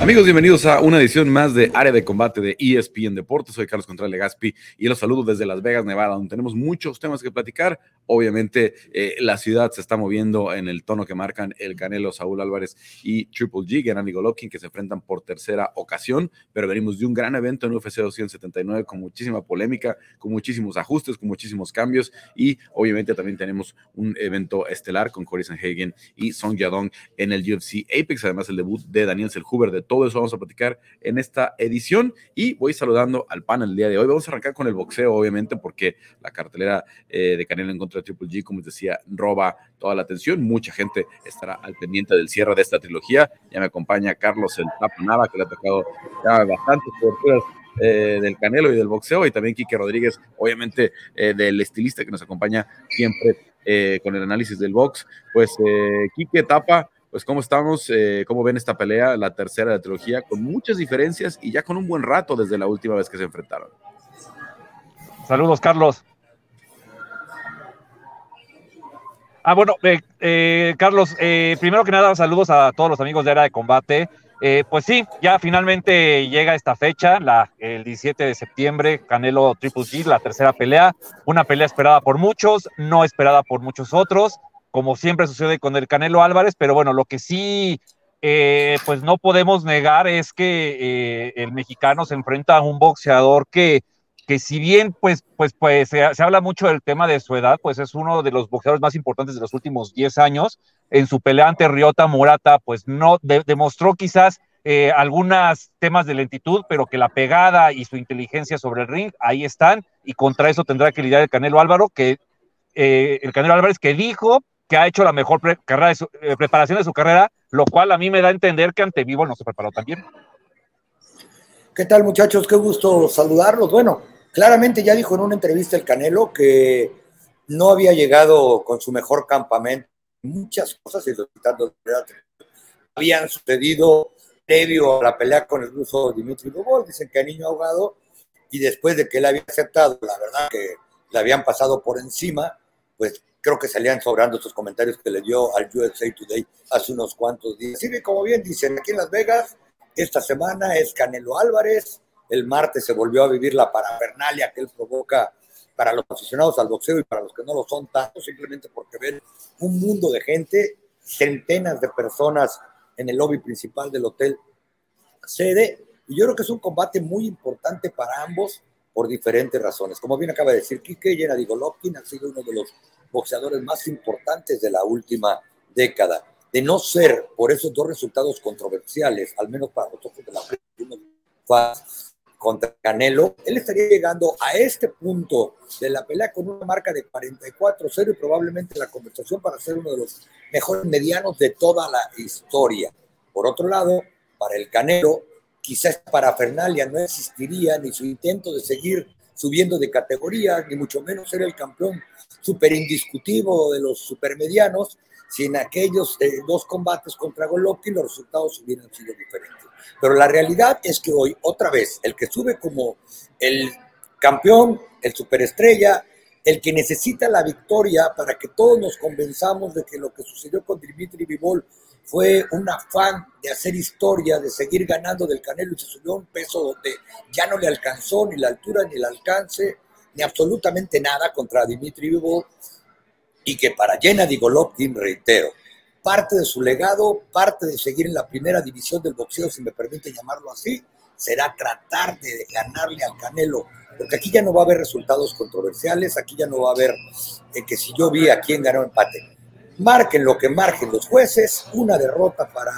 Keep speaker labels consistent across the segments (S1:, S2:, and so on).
S1: Amigos, bienvenidos a una edición más de Área de Combate de ESPN Deportes. Soy Carlos Contreras Legaspi y los saludo desde Las Vegas, Nevada, donde tenemos muchos temas que platicar. Obviamente, eh, la ciudad se está moviendo en el tono que marcan el Canelo Saúl Álvarez y Triple G, Gennady Golovkin, que se enfrentan por tercera ocasión, pero venimos de un gran evento en UFC 279 con muchísima polémica, con muchísimos ajustes, con muchísimos cambios y obviamente también tenemos un evento estelar con Cory Sanhagen y Song Yadong en el UFC Apex, además el debut de Daniel Selhuber de todo eso vamos a platicar en esta edición y voy saludando al panel el día de hoy. Vamos a arrancar con el boxeo, obviamente, porque la cartelera eh, de Canelo en contra de Triple G, como les decía, roba toda la atención. Mucha gente estará al pendiente del cierre de esta trilogía. Ya me acompaña Carlos el Tapo Nava, que le ha tocado ya bastantes coberturas eh, del Canelo y del boxeo, y también Quique Rodríguez, obviamente eh, del estilista que nos acompaña siempre con el análisis del box. Pues Quique Tapa, pues cómo estamos, eh, cómo ven esta pelea, la tercera de la trilogía, con muchas diferencias y ya con un buen rato desde la última vez que se enfrentaron.
S2: Saludos, Carlos. Ah, bueno, eh, eh, Carlos, primero que nada, saludos a todos los amigos de Era de Combate. pues sí, ya finalmente llega esta fecha, la, el 17 de septiembre, Canelo Triple G, la tercera pelea, una pelea esperada por muchos, no esperada por muchos otros como siempre sucede con el Canelo Álvarez, pero bueno, lo que sí, eh, pues no podemos negar es que eh, el mexicano se enfrenta a un boxeador que, que si bien pues, pues, pues se, habla mucho del tema de su edad, pues es uno de los boxeadores más importantes de los últimos 10 años. En su pelea ante Ryota Murata, pues no demostró quizás eh, algunos temas de lentitud, pero que la pegada y su inteligencia sobre el ring ahí están, y contra eso tendrá que lidiar el Canelo Álvaro, que el Canelo Álvarez que dijo que ha hecho la mejor eh, preparación de su carrera, lo cual a mí me da a entender que ante Vivo no se preparó tan bien.
S3: ¿Qué tal muchachos? Qué gusto saludarlos. Bueno, claramente ya dijo en una entrevista el Canelo que no había llegado con su mejor campamento. Muchas cosas y habían sucedido previo a la pelea con el ruso Dimitri Bobol. Dicen que a niño ahogado y después de que él había aceptado, la verdad que le habían pasado por encima, pues creo que salían sobrando estos comentarios que le dio al USA Today hace unos cuantos días. Sí, como bien dicen, aquí en Las Vegas, esta semana es Canelo Álvarez, el martes se volvió a vivir la parafernalia que él provoca para los aficionados al boxeo y para los que no lo son tanto, simplemente porque ven un mundo de gente, centenas de personas en el lobby principal del hotel sede, y yo creo que es un combate muy importante para ambos por diferentes razones. Como bien acaba de decir Kike, Gennady Golovkin ha sido uno de los boxeadores más importantes de la última década. De no ser por esos dos resultados controversiales, al menos para nosotros de la primera contra Canelo, él estaría llegando a este punto de la pelea con una marca de 44-0 y probablemente la conversación para ser uno de los mejores medianos de toda la historia. Por otro lado, para el Canelo, quizás para Fernalia no existiría ni su intento de seguir subiendo de categoría, ni mucho menos ser el campeón super indiscutivo de los supermedianos, si en aquellos eh, dos combates contra Golovkin los resultados hubieran sido diferentes. Pero la realidad es que hoy, otra vez, el que sube como el campeón, el superestrella, el que necesita la victoria para que todos nos convenzamos de que lo que sucedió con Dimitri Vivol fue un afán de hacer historia, de seguir ganando del Canelo y se subió a un peso donde ya no le alcanzó ni la altura ni el alcance ni absolutamente nada contra Dimitri Vivol y que para Gennady Golovkin, reitero, parte de su legado, parte de seguir en la primera división del boxeo, si me permite llamarlo así, será tratar de ganarle al Canelo, porque aquí ya no va a haber resultados controversiales, aquí ya no va a haber eh, que si yo vi a quién ganó empate. Marquen lo que marquen los jueces, una derrota para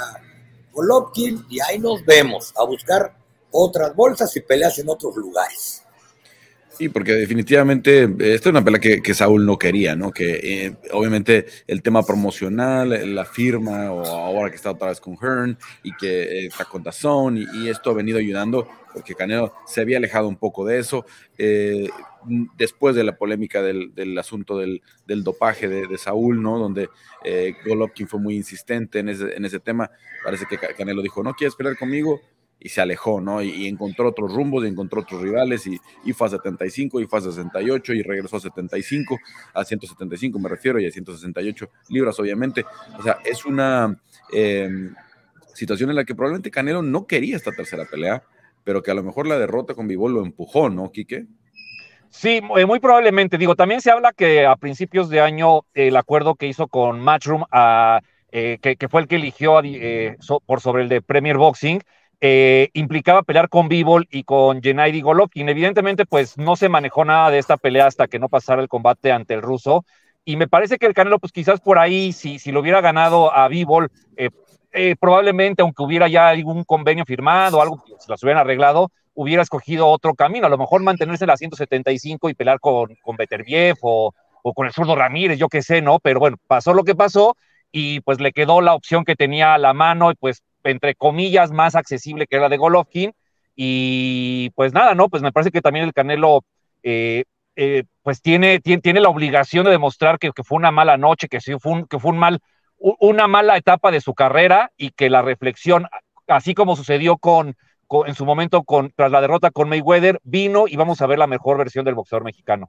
S3: Golovkin y ahí nos vemos a buscar otras bolsas y peleas en otros lugares.
S1: Sí, porque definitivamente eh, esta es una pelea que, Saúl no quería, ¿no? Que eh, obviamente el tema promocional, la firma, o ahora que está otra vez con Hearn y que eh, está con Dazón, y, esto ha venido ayudando porque Canelo se había alejado un poco de eso. Después de la polémica del, asunto del, dopaje de, Saúl, ¿no? Donde Golovkin fue muy insistente en ese, en ese tema, parece que Canelo dijo, no quieres pelear conmigo, y se alejó, ¿no? Y, encontró otros rumbos, y encontró otros rivales, y, y, fue a 75, y fue a 68, y regresó a 75, a 175 me refiero, y a 168 libras, obviamente. O sea, es una... Em, situación en la que probablemente Canelo no quería esta tercera pelea, pero que a lo mejor la derrota con Bivol lo empujó, ¿no, Quique?
S2: Sí, eh, muy probablemente. Digo, también se habla que a principios de año el acuerdo que hizo con Matchroom, a, eh, que, fue el que eligió eh, por sobre el de Premier Boxing, implicaba pelear con Bivol y con Gennady Golovkin. Evidentemente, pues no se manejó nada de esta pelea hasta que no pasara el combate ante el ruso. Y me parece que el Canelo, pues quizás por ahí, si, si lo hubiera ganado a Bivol, eh, probablemente, aunque hubiera ya algún convenio firmado, algo que se las hubieran arreglado, hubiera escogido otro camino, a lo mejor mantenerse en la 175 y pelear con, con Beterbiev o, o con el zurdo Ramírez, yo qué sé, ¿no? Pero bueno, pasó lo que pasó y pues le quedó la opción que tenía a la mano, y pues entre comillas, más accesible que la de Golovkin. Y pues nada, ¿no? Pues me parece que también el Canelo, eh, eh, pues tiene, tiene, la obligación de demostrar que, fue una mala noche, que, sí, fue que fue un mal una mala etapa de su carrera y que la reflexión, así como sucedió con, en su momento con, tras la derrota con Mayweather, vino y vamos a ver la mejor versión del boxeador mexicano.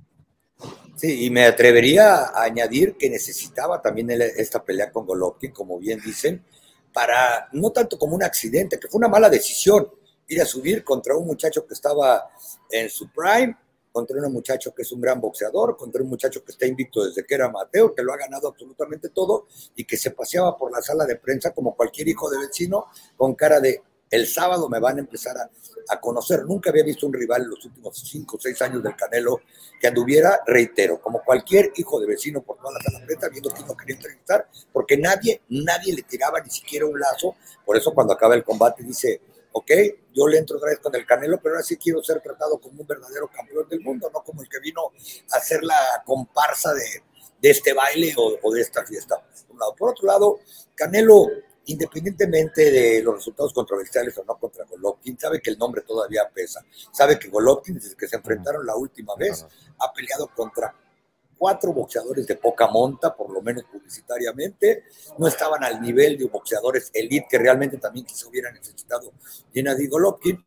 S3: Sí, y me atrevería a añadir que necesitaba también esta pelea con Golovkin, como bien dicen, para no tanto como un accidente, que fue una mala decisión ir a subir contra un muchacho que estaba en su prime, contra un muchacho que es un gran boxeador, contra un muchacho que está invicto desde que era Mateo, que lo ha ganado absolutamente todo y que se paseaba por la sala de prensa como cualquier hijo de vecino con cara de el sábado me van a empezar a, conocer. Nunca había visto un rival en los últimos cinco o seis años del Canelo que anduviera, reitero, como cualquier hijo de vecino por toda la sala viendo que no quería entrevistar, porque nadie, nadie le tiraba ni siquiera un lazo. Por eso cuando acaba el combate dice, ok, yo le entro otra vez con el Canelo, pero ahora sí quiero ser tratado como un verdadero campeón del mundo, no como el que vino a hacer la comparsa de, de este baile o, de esta fiesta. Un lado. por otro lado, Canelo, independientemente de los resultados controversiales o no contra Golovkin, sabe que el nombre todavía pesa. Sabe que Golovkin, desde que se enfrentaron la última vez, ha peleado contra cuatro boxeadores de poca monta, por lo menos publicitariamente, no estaban al nivel de boxeadores elite que realmente también se hubieran necesitado Gennady Golovkin,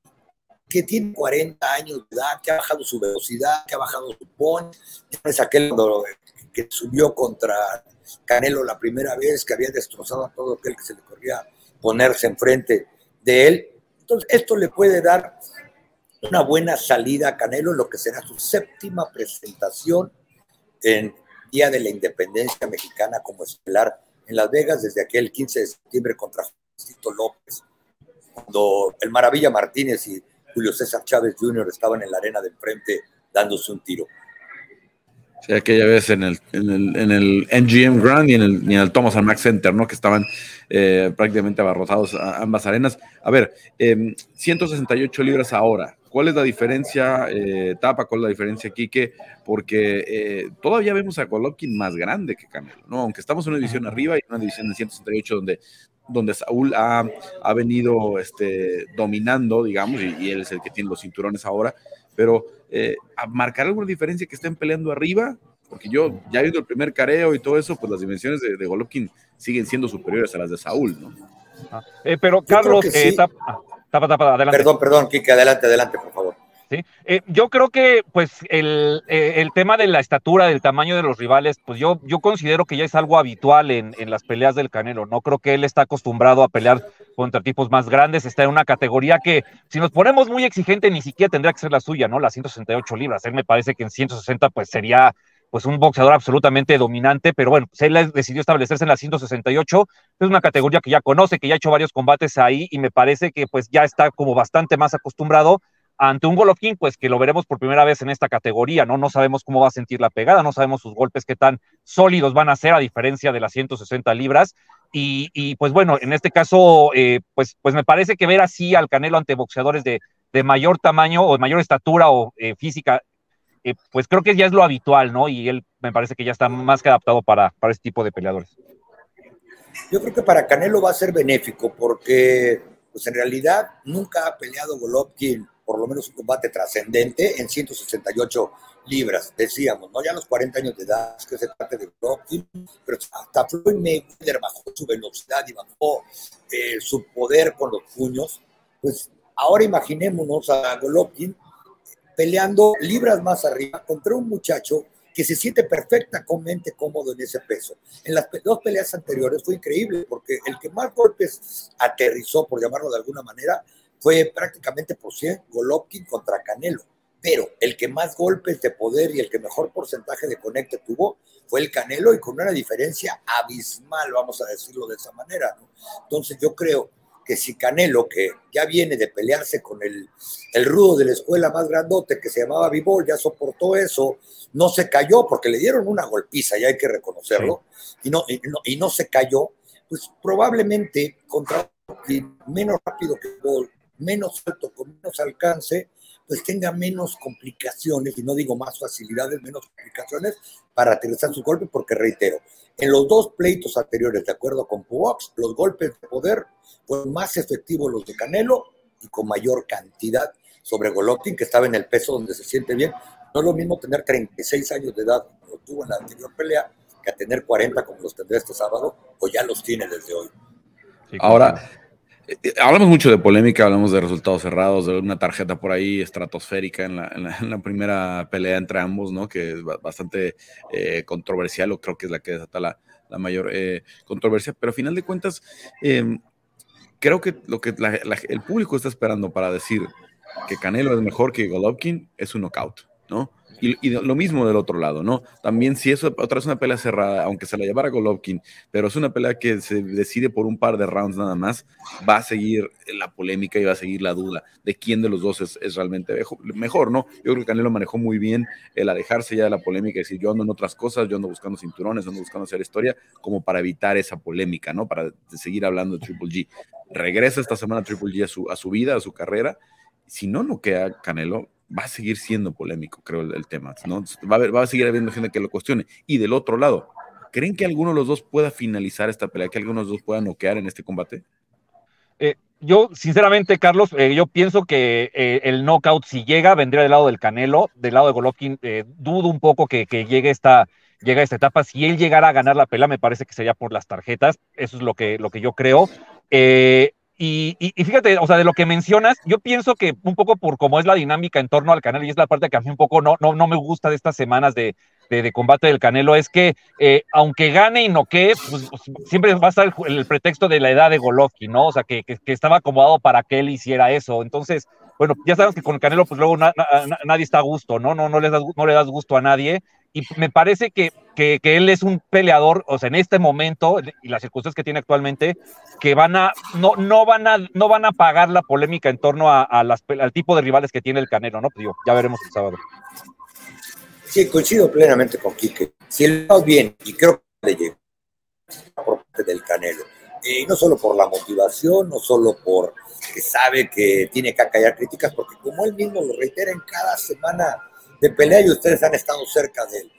S3: que tiene 40 años de edad, que ha bajado su velocidad, que ha bajado su punch, es aquel que subió contra Canelo la primera vez, que había destrozado a todo aquel que se le corría ponerse enfrente de él. Entonces, esto le puede dar una buena salida a Canelo, lo que será su séptima presentación en Día de la Independencia Mexicana como estelar en Las Vegas desde aquel 15 de septiembre contra Juancito López, cuando el Maravilla Martínez y Julio César Chávez Jr. estaban en la arena de enfrente dándose un tiro.
S1: Sí, aquella vez en el, en el, en el NGM Grand y en el, en el Thomas and Mack Center, ¿no? Que estaban eh, prácticamente abarrotados a ambas arenas. A ver, 168 em, libras ahora. ¿Cuál es la diferencia, eh, Tapa? ¿Cuál es la diferencia, Quique? Porque eh, todavía vemos a Golovkin más grande que Canelo, ¿no? Aunque estamos en una división arriba y una división de 168 donde, donde Saúl ha, ha venido este, dominando, digamos, y, y, él es el que tiene los cinturones ahora, pero eh, ¿a marcar alguna diferencia que estén peleando arriba? Porque yo, ya viendo el primer careo y todo eso, pues las dimensiones de, de Golovkin siguen siendo superiores a las de Saúl, ¿no?
S2: Ah, pero Carlos,
S3: Perdón, perdón, Kike, adelante, adelante, por favor.
S2: ¿Sí? Eh, yo creo que pues el, eh, el, tema de la estatura, del tamaño de los rivales, pues yo, yo considero que ya es algo habitual en, en, las peleas del Canelo. No creo que él está acostumbrado a pelear contra tipos más grandes, está en una categoría que si nos ponemos muy exigente ni siquiera tendría que ser la suya, ¿no? Las 168 libras. Él me parece que en 160 pues sería pues un boxeador absolutamente dominante, pero bueno, pues él decidió establecerse en la 168, es una categoría que ya conoce, que ya ha hecho varios combates ahí y me parece que pues ya está como bastante más acostumbrado ante un Golovkin, pues que lo veremos por primera vez en esta categoría, ¿no? No sabemos cómo va a sentir la pegada, no sabemos sus golpes qué tan sólidos van a ser a diferencia de las 160 libras. Y, y pues bueno, en este caso, eh, pues, pues me parece que ver así al Canelo ante boxeadores de, mayor tamaño o de mayor estatura o eh, física eh, pues creo que ya es lo habitual, ¿no? Y él me parece que ya está más que adaptado para, para este tipo de peleadores.
S3: Yo creo que para Canelo va a ser benéfico porque, pues en realidad, nunca ha peleado Golovkin, por lo menos un combate trascendente, en 168 libras, decíamos, ¿no? Ya a los 40 años de edad, que se trate de Golovkin, pero hasta Floyd Mayweather bajó su velocidad y bajó eh, su poder con los puños, pues ahora imaginémonos a Golovkin peleando libras más arriba contra un muchacho que se siente perfectamente cómodo en ese peso. En las dos peleas anteriores fue increíble porque el que más golpes aterrizó, por llamarlo de alguna manera, fue prácticamente por 100 Golovkin contra Canelo. Pero el que más golpes de poder y el que mejor porcentaje de conecte tuvo fue el Canelo y con una diferencia abismal, vamos a decirlo de esa manera. Entonces yo creo que si Canelo, que ya viene de pelearse con el, el rudo de la escuela más grandote que se llamaba Vivol, ya soportó eso, no se cayó porque le dieron una golpiza, ya hay que reconocerlo, y, no, y, no, se cayó, pues probablemente contra menos rápido que Bol, menos alto, con menos alcance, pues tenga menos complicaciones, y no digo más facilidades, menos complicaciones para aterrizar su golpe, porque reitero, en los dos pleitos anteriores, de acuerdo con Pubox, los golpes de poder fueron más efectivos los de Canelo y con mayor cantidad sobre Golovkin, que estaba en el peso donde se siente bien. No es lo mismo tener 36 años de edad, como tuvo en la anterior pelea, que a tener 40 como los tendré este sábado, o ya los tiene desde hoy.
S1: Ahora, hablamos mucho de polémica, hablamos de resultados cerrados, de una tarjeta por ahí estratosférica en la, primera pelea entre ambos, ¿no? Que es bastante eh, controversial, o creo que es la que desata la, mayor controversia, pero a final de cuentas, em, creo que lo que el público está esperando para decir que Canelo es mejor que Golovkin es un knockout, ¿no? Y, lo mismo del otro lado, ¿no? También si es otra es una pelea cerrada, aunque se la llevara Golovkin, pero es una pelea que se decide por un par de rounds nada más, va a seguir la polémica y va a seguir la duda de quién de los dos es, realmente mejor, ¿no? Yo creo que Canelo manejó muy bien el alejarse ya de la polémica y decir, yo ando en otras cosas, yo ando buscando cinturones, ando buscando hacer historia, como para evitar esa polémica, ¿no? Para seguir hablando de Triple G. Regresa esta semana Triple G a su, a su vida, a su carrera. Si no no queda Canelo, va a seguir siendo polémico, creo, el, tema, ¿no? Va a, va a seguir habiendo gente que lo cuestione. Y del otro lado, ¿creen que alguno de los dos pueda finalizar esta pelea, que alguno de los dos pueda noquear en este combate?
S2: Eh, yo, sinceramente, Carlos, eh, yo pienso que eh, el knockout, si llega, vendría del lado del Canelo, del lado de Golovkin. dudo un poco que, llegue esta, llega esta etapa. Si él llegara a ganar la pelea, me parece que sería por las tarjetas. Eso es lo que, lo que yo creo. Y, fíjate, o sea, de lo que mencionas, yo pienso que un poco por cómo es la dinámica en torno al Canelo, y es la parte que a mí un poco no, no, no me gusta de estas semanas de, de, combate del Canelo, es que eh, aunque gane y no que, pues, pues, siempre va a estar el, pretexto de la edad de Golovkin, ¿no? O sea, que, que, estaba acomodado para que él hiciera eso. Entonces, bueno, ya sabemos que con el Canelo, pues luego nadie está a gusto, ¿no? No, no, le das, no le das gusto a nadie y me parece que, que, él es un peleador, o sea, en este momento y las circunstancias que tiene actualmente, que van a, no, no van a, no van a pagar la polémica en torno a, las, al tipo de rivales que tiene el Canelo, ¿no? Pues digo, ya veremos el sábado.
S3: Sí, coincido plenamente con Quique. Si él va bien, y creo que le llega por parte del Canelo, y no solo por la motivación, no solo por que sabe que tiene que acallar críticas, porque como él mismo lo reitera en cada semana de pelea y ustedes han estado cerca de él.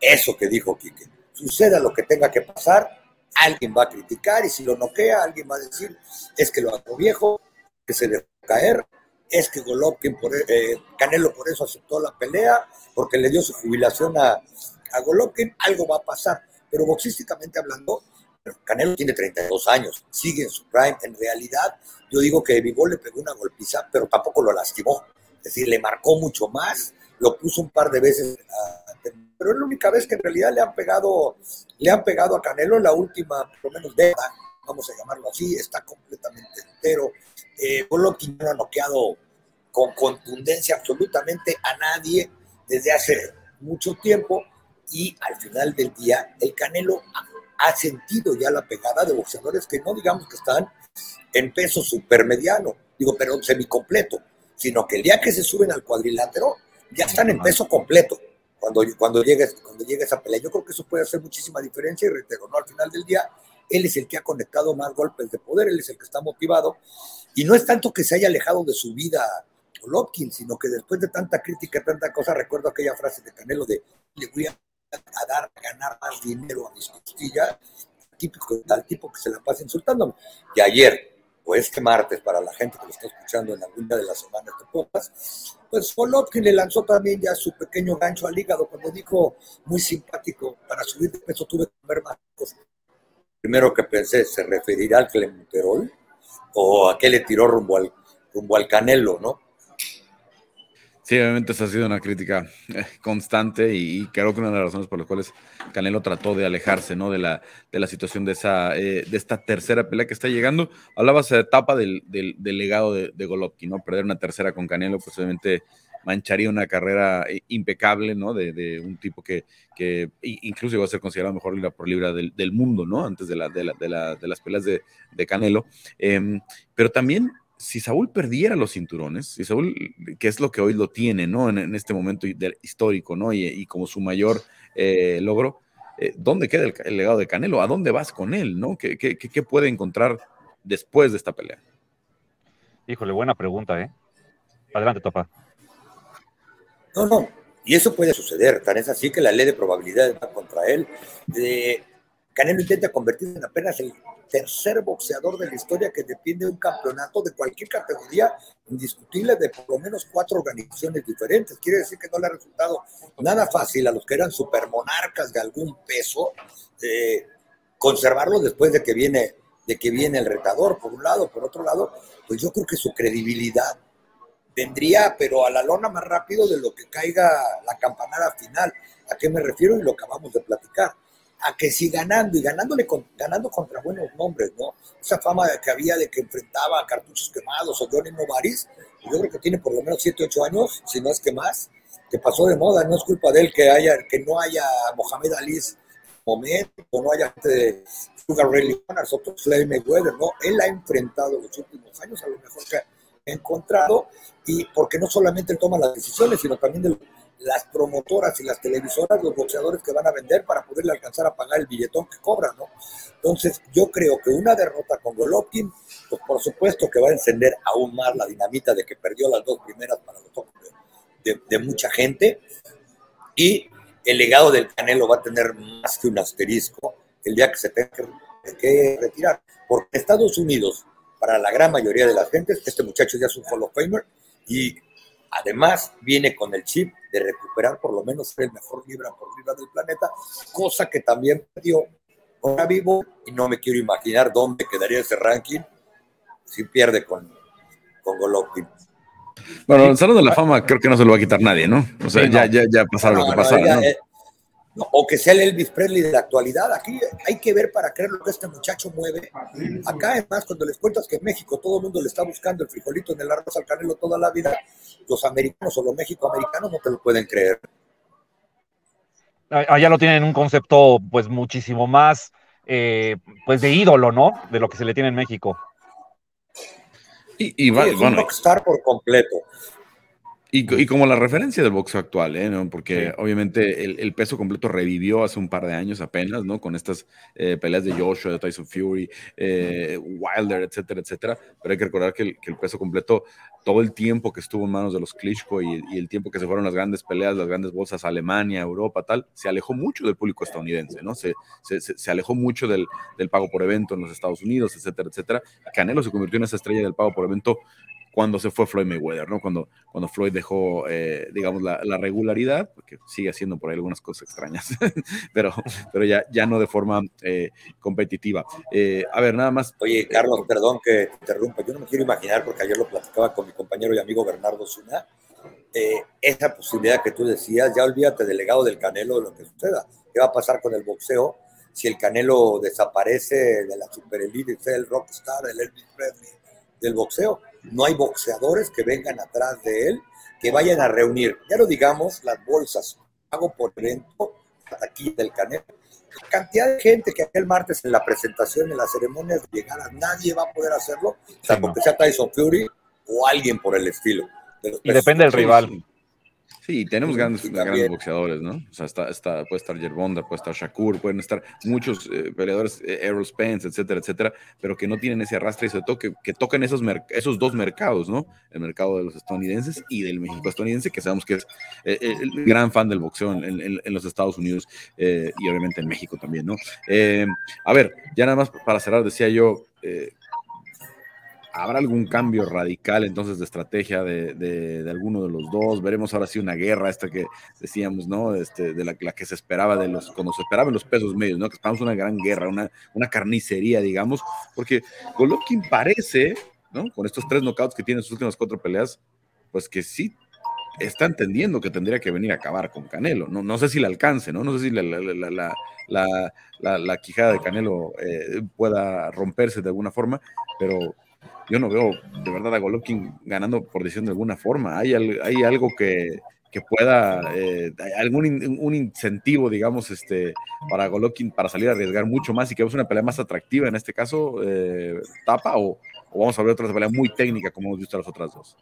S3: Eso que dijo Quique. Suceda lo que tenga que pasar, alguien va a criticar y si lo noquea, alguien va a decir, es que lo hago viejo, que se dejó caer, es que Golovkin, por, eh, Canelo por eso aceptó la pelea, porque le dio su jubilación a, a Golovkin, algo va a pasar. Pero boxísticamente hablando, Canelo tiene 32 años, sigue en su prime. En realidad, yo digo que Vivol le pegó una golpiza, pero tampoco lo lastimó. Es decir, le marcó mucho más lo puso un par de veces, pero es la única vez que en realidad le han pegado, le han pegado a Canelo la última, por lo menos década, vamos a llamarlo así, está completamente entero. Eh, Golovkin no ha noqueado con contundencia absolutamente a nadie desde hace mucho tiempo y al final del día el Canelo ha, sentido ya la pegada de boxeadores que no digamos que están en peso supermediano, digo, pero semicompleto, sino que el día que se suben al cuadrilátero ya están en peso completo cuando, cuando, llegue, cuando llegue esa pelea. Yo creo que eso puede hacer muchísima diferencia y reitero, ¿no? Al final del día, él es el que ha conectado más golpes de poder, él es el que está motivado. Y no es tanto que se haya alejado de su vida Golovkin, sino que después de tanta crítica, tanta cosa, recuerdo aquella frase de Canelo de le voy a, dar, ganar más dinero a mis costillas, típico, tal tipo que se la pasa insultándome. Y ayer, o este martes, para la gente que lo está escuchando en alguna de las semanas de pocas, pues Golovkin le lanzó también ya su pequeño gancho al hígado cuando dijo, muy simpático, para subir de peso tuve que comer más cosas. Primero que pensé, ¿se referirá al clemuterol? ¿O a qué le tiró rumbo al, rumbo al canelo, no?
S1: Sí, obviamente esa ha sido una crítica eh, constante y, creo que una de las razones por las cuales Canelo trató de alejarse ¿no? de, la, de la situación de, esa, eh, de esta tercera pelea que está llegando. Hablabas de etapa del, del, legado de, de, Golovkin, ¿no? Perder una tercera con Canelo, pues obviamente mancharía una carrera eh, impecable, ¿no? De, un tipo que, que, incluso iba a ser considerado mejor libra por libra del, del mundo, ¿no? Antes de, la, de, la, de las peleas de, Canelo. Em, pero también si Saúl perdiera los cinturones, si Saúl, que es lo que hoy lo tiene, ¿no? En, este momento histórico, ¿no? Y, como su mayor eh, logro, eh, ¿dónde queda el, legado de Canelo? ¿A dónde vas con él, ¿no? ¿Qué, qué, puede encontrar después de esta pelea?
S2: Híjole, buena pregunta, ¿eh? Adelante, Topa.
S3: No, no, y eso puede suceder, tan es así que la ley de probabilidades va contra él. Canelo intenta convertirse en apenas el tercer boxeador de la historia que depende de un campeonato de cualquier categoría indiscutible de por lo menos cuatro organizaciones diferentes. Quiere decir que no le ha resultado nada fácil a los que eran supermonarcas de algún peso eh, conservarlo después de que viene de que viene el retador, por un lado, por otro lado, pues yo creo que su credibilidad vendría, pero a la lona más rápido de lo que caiga la campanada final. ¿A qué me refiero? Y lo acabamos de platicar a que si ganando y ganándole ganando contra buenos nombres, ¿no? Esa fama que había de que enfrentaba a cartuchos quemados o Johnny Novaris, yo creo que tiene por lo menos 7, 8 años, si no es que más, que pasó de moda, no es culpa de él que haya que no haya Mohamed Ali momento, no haya gente de Sugar Ray Leonard, otros Floyd Mayweather, ¿no? Él ha enfrentado los últimos años a lo mejor que ha encontrado y porque no solamente él toma las decisiones, sino también de las promotoras y las televisoras, los boxeadores que van a vender para poderle alcanzar a pagar el billetón que cobran, ¿no? Entonces, yo creo que una derrota con Golovkin, pues por supuesto que va a encender aún más la dinamita de que perdió las dos primeras para los ojos de, mucha gente y el legado del Canelo va a tener más que un asterisco el día que se tenga que, que retirar. Porque Estados Unidos, para la gran mayoría de las gentes, este muchacho ya es un Hall of Famer y Además, viene con el chip de recuperar por lo menos el mejor libra por libra del planeta, cosa que también perdió ahora vivo y no me quiero imaginar dónde quedaría ese ranking si pierde con, con Golovkin.
S1: Bueno, el Salón de la Fama creo que no se lo va a quitar nadie, ¿no? O sea, ya, ya, ya pasaron lo que pasaron. ¿No?
S3: o que sea el Elvis Presley de la actualidad. Aquí hay que ver para creer lo que este muchacho mueve. Acá, además, cuando les cuentas que en México todo el mundo le está buscando el frijolito en el arroz al canelo toda la vida, los americanos o los mexicoamericanos no te lo pueden creer.
S2: Allá lo tienen un concepto, pues, muchísimo más, eh, pues, de ídolo, ¿no? De lo que se le tiene en México.
S3: Y, va, bueno, un rockstar por completo.
S1: Y, como la referencia del boxeo actual, ¿eh? ¿no? porque obviamente el, peso completo revivió hace un par de años apenas, ¿no? Con estas eh, peleas de Joshua, de Tyson Fury, eh, Wilder, etcétera, etcétera. Pero hay que recordar que el, peso completo, todo el tiempo que estuvo en manos de los Klitschko y, el tiempo que se fueron las grandes peleas, las grandes bolsas a Alemania, Europa, tal, se alejó mucho del público estadounidense, ¿no? Se, se, se alejó mucho del, del, pago por evento en los Estados Unidos, etcétera, etcétera. Canelo se convirtió en esa estrella del pago por evento cuando se fue Floyd Mayweather, ¿no? Cuando, cuando Floyd dejó, eh, digamos, la, regularidad, porque sigue haciendo por ahí algunas cosas extrañas, pero, pero ya, ya no de forma eh, competitiva. Eh, a ver, nada más.
S3: Oye, Carlos, perdón que te interrumpa, yo no me quiero imaginar, porque ayer lo platicaba con mi compañero y amigo Bernardo Zuna, esa posibilidad que tú decías, ya olvídate del legado del Canelo, de lo que suceda, qué va a pasar con el boxeo si el Canelo desaparece de la superelite, el rockstar, el Elvis Presley del boxeo no hay boxeadores que vengan atrás de él, que vayan a reunir, ya lo digamos, las bolsas, hago por evento, aquí del Canelo. La cantidad de gente que aquel martes en la presentación, en las ceremonias de llegada, nadie va a poder hacerlo, salvo que sea Tyson Fury o alguien por el estilo.
S2: y depende del rival.
S1: Sí, tenemos grandes, grandes, boxeadores, ¿no? O sea, está, está, puede estar Yerbonda, puede estar Shakur, pueden estar muchos eh, peleadores, eh, Errol Spence, etcétera, etcétera, pero que no tienen ese arrastre y sobre todo que, que tocan esos, esos dos mercados, ¿no? El mercado de los estadounidenses y del México estadounidense, que sabemos que es eh, el gran fan del boxeo en, en, los Estados Unidos y obviamente en México también, ¿no? a ver, ya nada más para cerrar, decía yo, ¿Habrá algún cambio radical entonces de estrategia de, de, alguno de los dos? Veremos ahora sí una guerra, esta que decíamos, ¿no? Este, de la, la, que se esperaba de los, cuando se esperaban los pesos medios, ¿no? Que esperamos una gran guerra, una, una carnicería, digamos, porque Golovkin parece, ¿no? Con estos tres knockouts que tiene en sus últimas cuatro peleas, pues que sí está entendiendo que tendría que venir a acabar con Canelo. No, no sé si le alcance, ¿no? No sé si la, la, la, quijada de Canelo eh, pueda romperse de alguna forma, pero yo no veo de verdad a Golovkin ganando por decisión de alguna forma. Hay, hay algo que, pueda, eh, algún un incentivo, digamos, este, para Golovkin para salir a arriesgar mucho más y que es una pelea más atractiva en este caso, eh, tapa, o, vamos a ver otra pelea muy técnica como hemos visto las otras dos.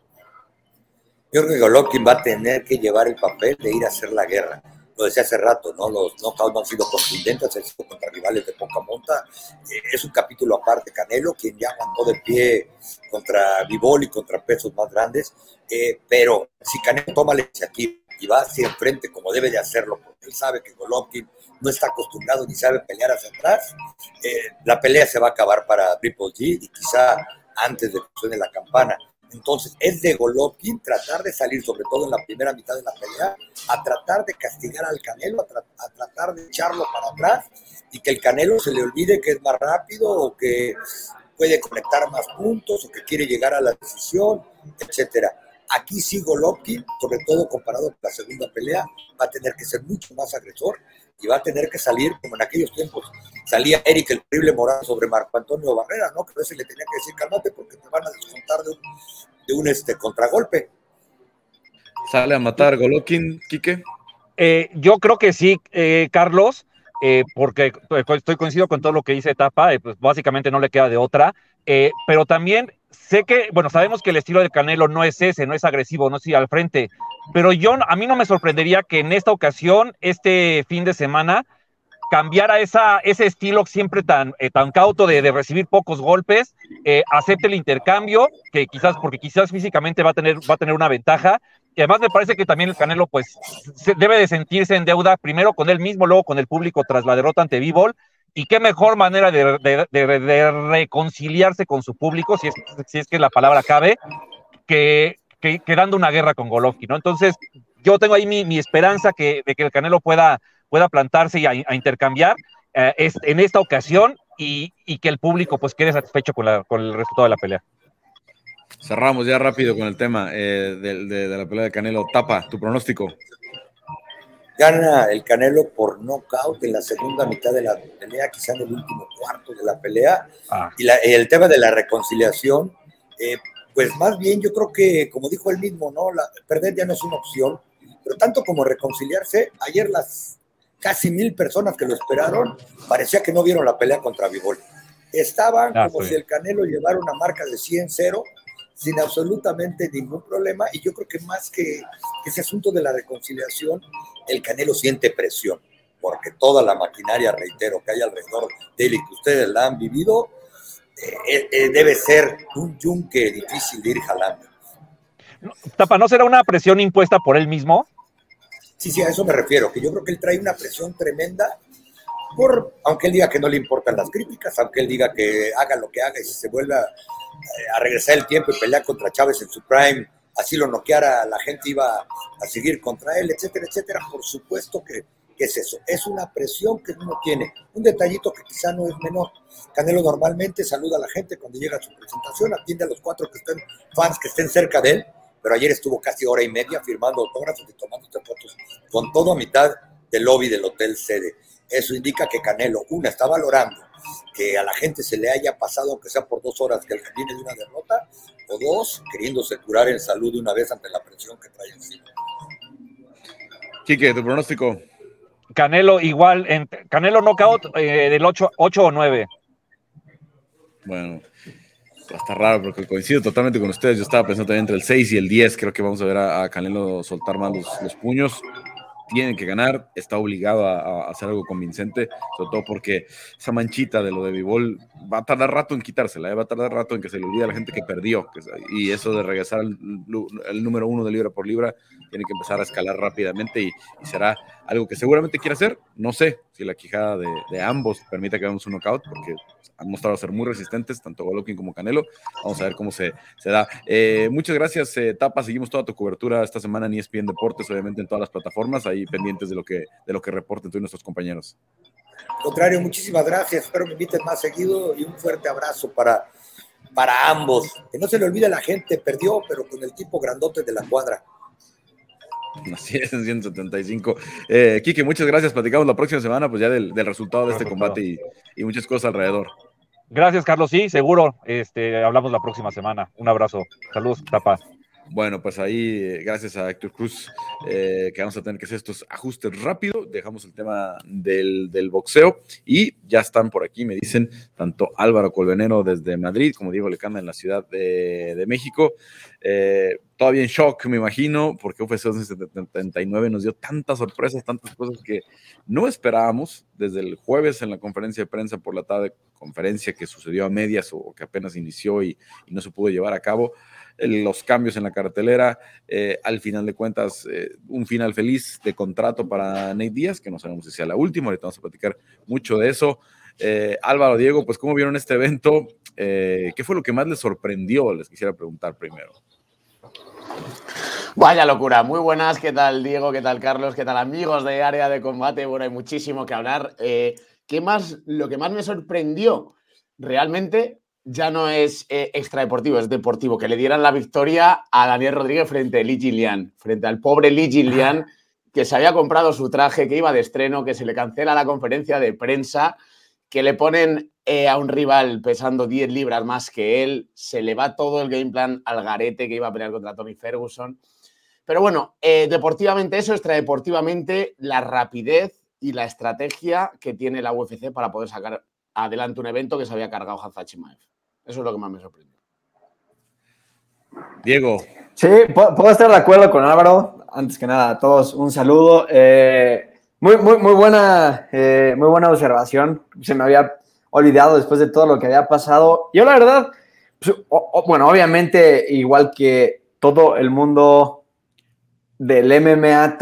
S3: Yo creo que Golovkin va a tener que llevar el papel de ir a hacer la guerra lo decía hace rato, ¿no? Los knockouts no han sido contundentes, han sido contra rivales de poca monta. Eh, es un capítulo aparte, Canelo, quien ya aguantó de pie contra Vivol y contra pesos más grandes, eh, pero si Canelo toma la iniciativa y va hacia enfrente como debe de hacerlo, porque él sabe que Golovkin no está acostumbrado ni sabe pelear hacia atrás, eh, la pelea se va a acabar para Triple G y quizá antes de que suene la campana. Entonces, es de Golovkin tratar de salir, sobre todo en la primera mitad de la pelea, a tratar de castigar al Canelo, a, tratar de echarlo para atrás y que el Canelo se le olvide que es más rápido o que puede conectar más puntos o que quiere llegar a la decisión, etcétera. Aquí sí Golovkin, sobre todo comparado con la segunda pelea, va a tener que ser mucho más agresor y va a tener que salir como en aquellos tiempos salía Eric el terrible Morán sobre Marco Antonio Barrera, ¿no? Que a veces le tenía que decir cálmate porque te van a descontar de un, este, contragolpe.
S1: ¿Sale a matar Golokin, Quique?
S2: Eh, yo creo que sí, eh, Carlos, eh, porque estoy coincido con todo lo que dice Tapa, pues básicamente no le queda de otra, pero también sé que, bueno, sabemos que el estilo de Canelo no es ese, no es agresivo, no es ir al frente, pero yo, a mí no me sorprendería que en esta ocasión, este fin de semana, cambiara ese estilo siempre tan, eh, cauto de, recibir pocos golpes, eh, acepte el intercambio, que quizás, porque quizás físicamente va a tener, va a tener una ventaja. Y además me parece que también el Canelo, pues, debe de sentirse en deuda, primero con él mismo, luego con el público tras la derrota ante Bivol. Y qué mejor manera de, reconciliarse con su público, si es que la palabra cabe, que, que, dando una guerra con Golovkin, ¿no? Entonces, yo tengo ahí mi, mi esperanza que, de que el Canelo pueda, pueda plantarse y a, intercambiar eh, en esta ocasión y, que el público pues quede satisfecho con, con, el resultado de la pelea.
S1: Cerramos ya rápido con el tema eh, de, la pelea de Canelo. Tapa, tu pronóstico.
S3: Gana el Canelo por nocaut en la segunda mitad de la pelea, quizá en el último cuarto de la pelea. Ah. Y el tema de la reconciliación, eh, pues más bien yo creo que, como dijo él mismo, ¿no? perder ya no es una opción, pero tanto como reconciliarse, ayer las casi mil personas que lo esperaron, parecía que no vieron la pelea contra Vivol. Estaban ah, como si el Canelo llevara una marca de 100-0 sin absolutamente ningún problema y yo creo que más que ese asunto de la reconciliación, el Canelo siente presión, porque toda la maquinaria, reitero, que hay alrededor de él y que ustedes la han vivido, eh, eh, debe ser un yunque difícil de ir jalando.
S2: Tapa, ¿no será una presión impuesta por él mismo?
S3: Sí, sí, a eso me refiero, que yo creo que él trae una presión tremenda, por, aunque él diga que no le importan las críticas, aunque él diga que haga lo que haga y si se vuelva eh, a regresar el tiempo y pelear contra Chávez en su prime, así lo noqueara, la gente iba a seguir contra él, etcétera, etcétera. Por supuesto que, es eso, es una presión que uno tiene. Un detallito que quizá no es menor. Canelo normalmente saluda a la gente cuando llega a su presentación, atiende a los cuatro que estén, fans que estén cerca de él pero ayer estuvo casi hora y media firmando autógrafos y tomando fotos con todo a mitad del lobby del hotel sede. Eso indica que Canelo, una, está valorando que a la gente se le haya pasado, aunque sea por dos horas, que él viene de una derrota, o dos, queriéndose curar en salud de una vez ante la presión que trae encima.
S1: Quique, tu pronóstico.
S2: Canelo igual, en, Canelo knockout eh, del 8, 8 o 9.
S1: Bueno, está raro porque coincido totalmente con ustedes. Yo estaba pensando también entre el 6 y el 10. Creo que vamos a ver a, Canelo soltar más los, puños. Tienen que ganar, está obligado a, hacer algo convincente, sobre todo porque esa manchita de lo de Bivol va a tardar rato en quitársela, ¿eh? va a tardar rato en que se le olvide a la gente que perdió. y eso de regresar al número uno de libra por libra tiene que empezar a escalar rápidamente y, será algo que seguramente quiere hacer. No sé si la quijada de, de ambos permite que hagamos un knockout, porque han mostrado ser muy resistentes, tanto Golovkin como Canelo. Vamos a ver cómo se, se da. Eh, muchas gracias, eh, Tapa. Seguimos toda tu cobertura esta semana en ESPN Deportes, obviamente en todas las plataformas, ahí pendientes de lo que, de lo que reporten tú y nuestros compañeros.
S3: contrario, muchísimas gracias. Espero me inviten más seguido y un fuerte abrazo para, para ambos. Que no se le olvide la gente, perdió, pero con el tipo grandote de la cuadra.
S1: Así es, en 175. Eh, Kike, muchas gracias. Platicamos la próxima semana, pues ya del, resultado de este combate y, y, muchas cosas alrededor.
S2: Gracias, Carlos. Sí, seguro. Este, hablamos la próxima semana. Un abrazo. Saludos, Tapa.
S1: Bueno, pues ahí, gracias a Héctor Cruz, eh, que vamos a tener que hacer estos ajustes rápido. Dejamos el tema del, boxeo y ya están por aquí, me dicen, tanto Álvaro Colvenero desde Madrid como Diego Lecanda en la Ciudad de, México. Eh, todavía en shock, me imagino, porque UFC 79 nos dio tantas sorpresas, tantas cosas que no esperábamos desde el jueves en la conferencia de prensa por la tarde, conferencia que sucedió a medias o que apenas inició y no se pudo llevar a cabo los cambios en la cartelera, eh, al final de cuentas, eh, un final feliz de contrato para Nate Díaz, que no sabemos si sea la última, ahorita vamos a platicar mucho de eso. Eh, Álvaro, Diego, pues ¿cómo vieron este evento? ¿Qué fue lo que más les sorprendió? Les quisiera preguntar primero.
S4: Vaya locura, muy buenas, ¿qué tal Diego? ¿Qué tal Carlos? ¿Qué tal amigos de área de combate? Bueno, hay muchísimo que hablar. ¿Qué más, lo que más me sorprendió realmente ya no es eh, extradeportivo, es deportivo, que le dieran la victoria a Daniel Rodríguez frente a Lee Gillian, frente al pobre Lee Gillian, que se había comprado su traje, que iba de estreno, que se le cancela la conferencia de prensa, que le ponen eh, a un rival pesando 10 libras más que él, se le va todo el game plan al garete que iba a pelear contra Tony Ferguson. Pero bueno, eh, deportivamente eso, extradeportivamente la rapidez y la estrategia que tiene la UFC para poder sacar adelante un evento que se había cargado Hanzachi eso es lo que más me sorprendió.
S1: Diego.
S5: Sí, puedo estar de acuerdo con Álvaro. Antes que nada, a todos un saludo. Eh, muy, muy, muy, buena, eh, muy buena observación. Se me había olvidado después de todo lo que había pasado. Yo la verdad, pues, bueno, obviamente igual que todo el mundo del MMA,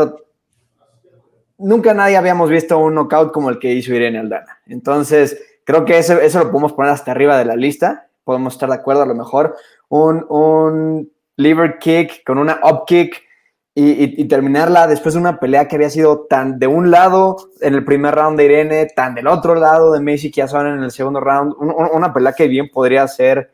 S5: nunca nadie habíamos visto un knockout como el que hizo Irene Aldana. Entonces, creo que eso, eso lo podemos poner hasta arriba de la lista. Podemos estar de acuerdo a lo mejor, un, un liver kick con una up kick y, terminarla después de una pelea que había sido tan de un lado en el primer round de Irene, tan del otro lado de Macy Kiazón en el segundo round, una pelea que bien podría ser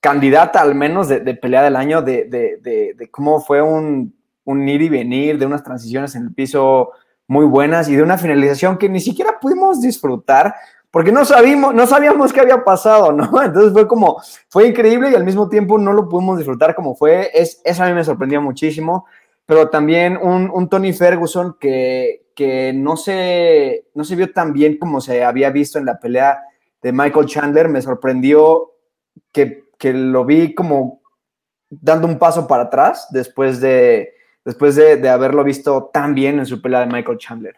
S5: candidata al menos de, pelea del año, de, de, cómo fue un, un ir y venir, de unas transiciones en el piso muy buenas y de una finalización que ni siquiera pudimos disfrutar porque no sabíamos, no sabíamos qué había pasado, ¿no? Entonces fue como, fue increíble y al mismo tiempo no lo pudimos disfrutar como fue. Es, eso a mí me sorprendió muchísimo, pero también un, Tony Ferguson que, que no, se, no se vio tan bien como se había visto en la pelea de Michael Chandler. Me sorprendió que, que lo vi como dando un paso para atrás después de, después de, de haberlo visto tan bien en su pelea de Michael Chandler.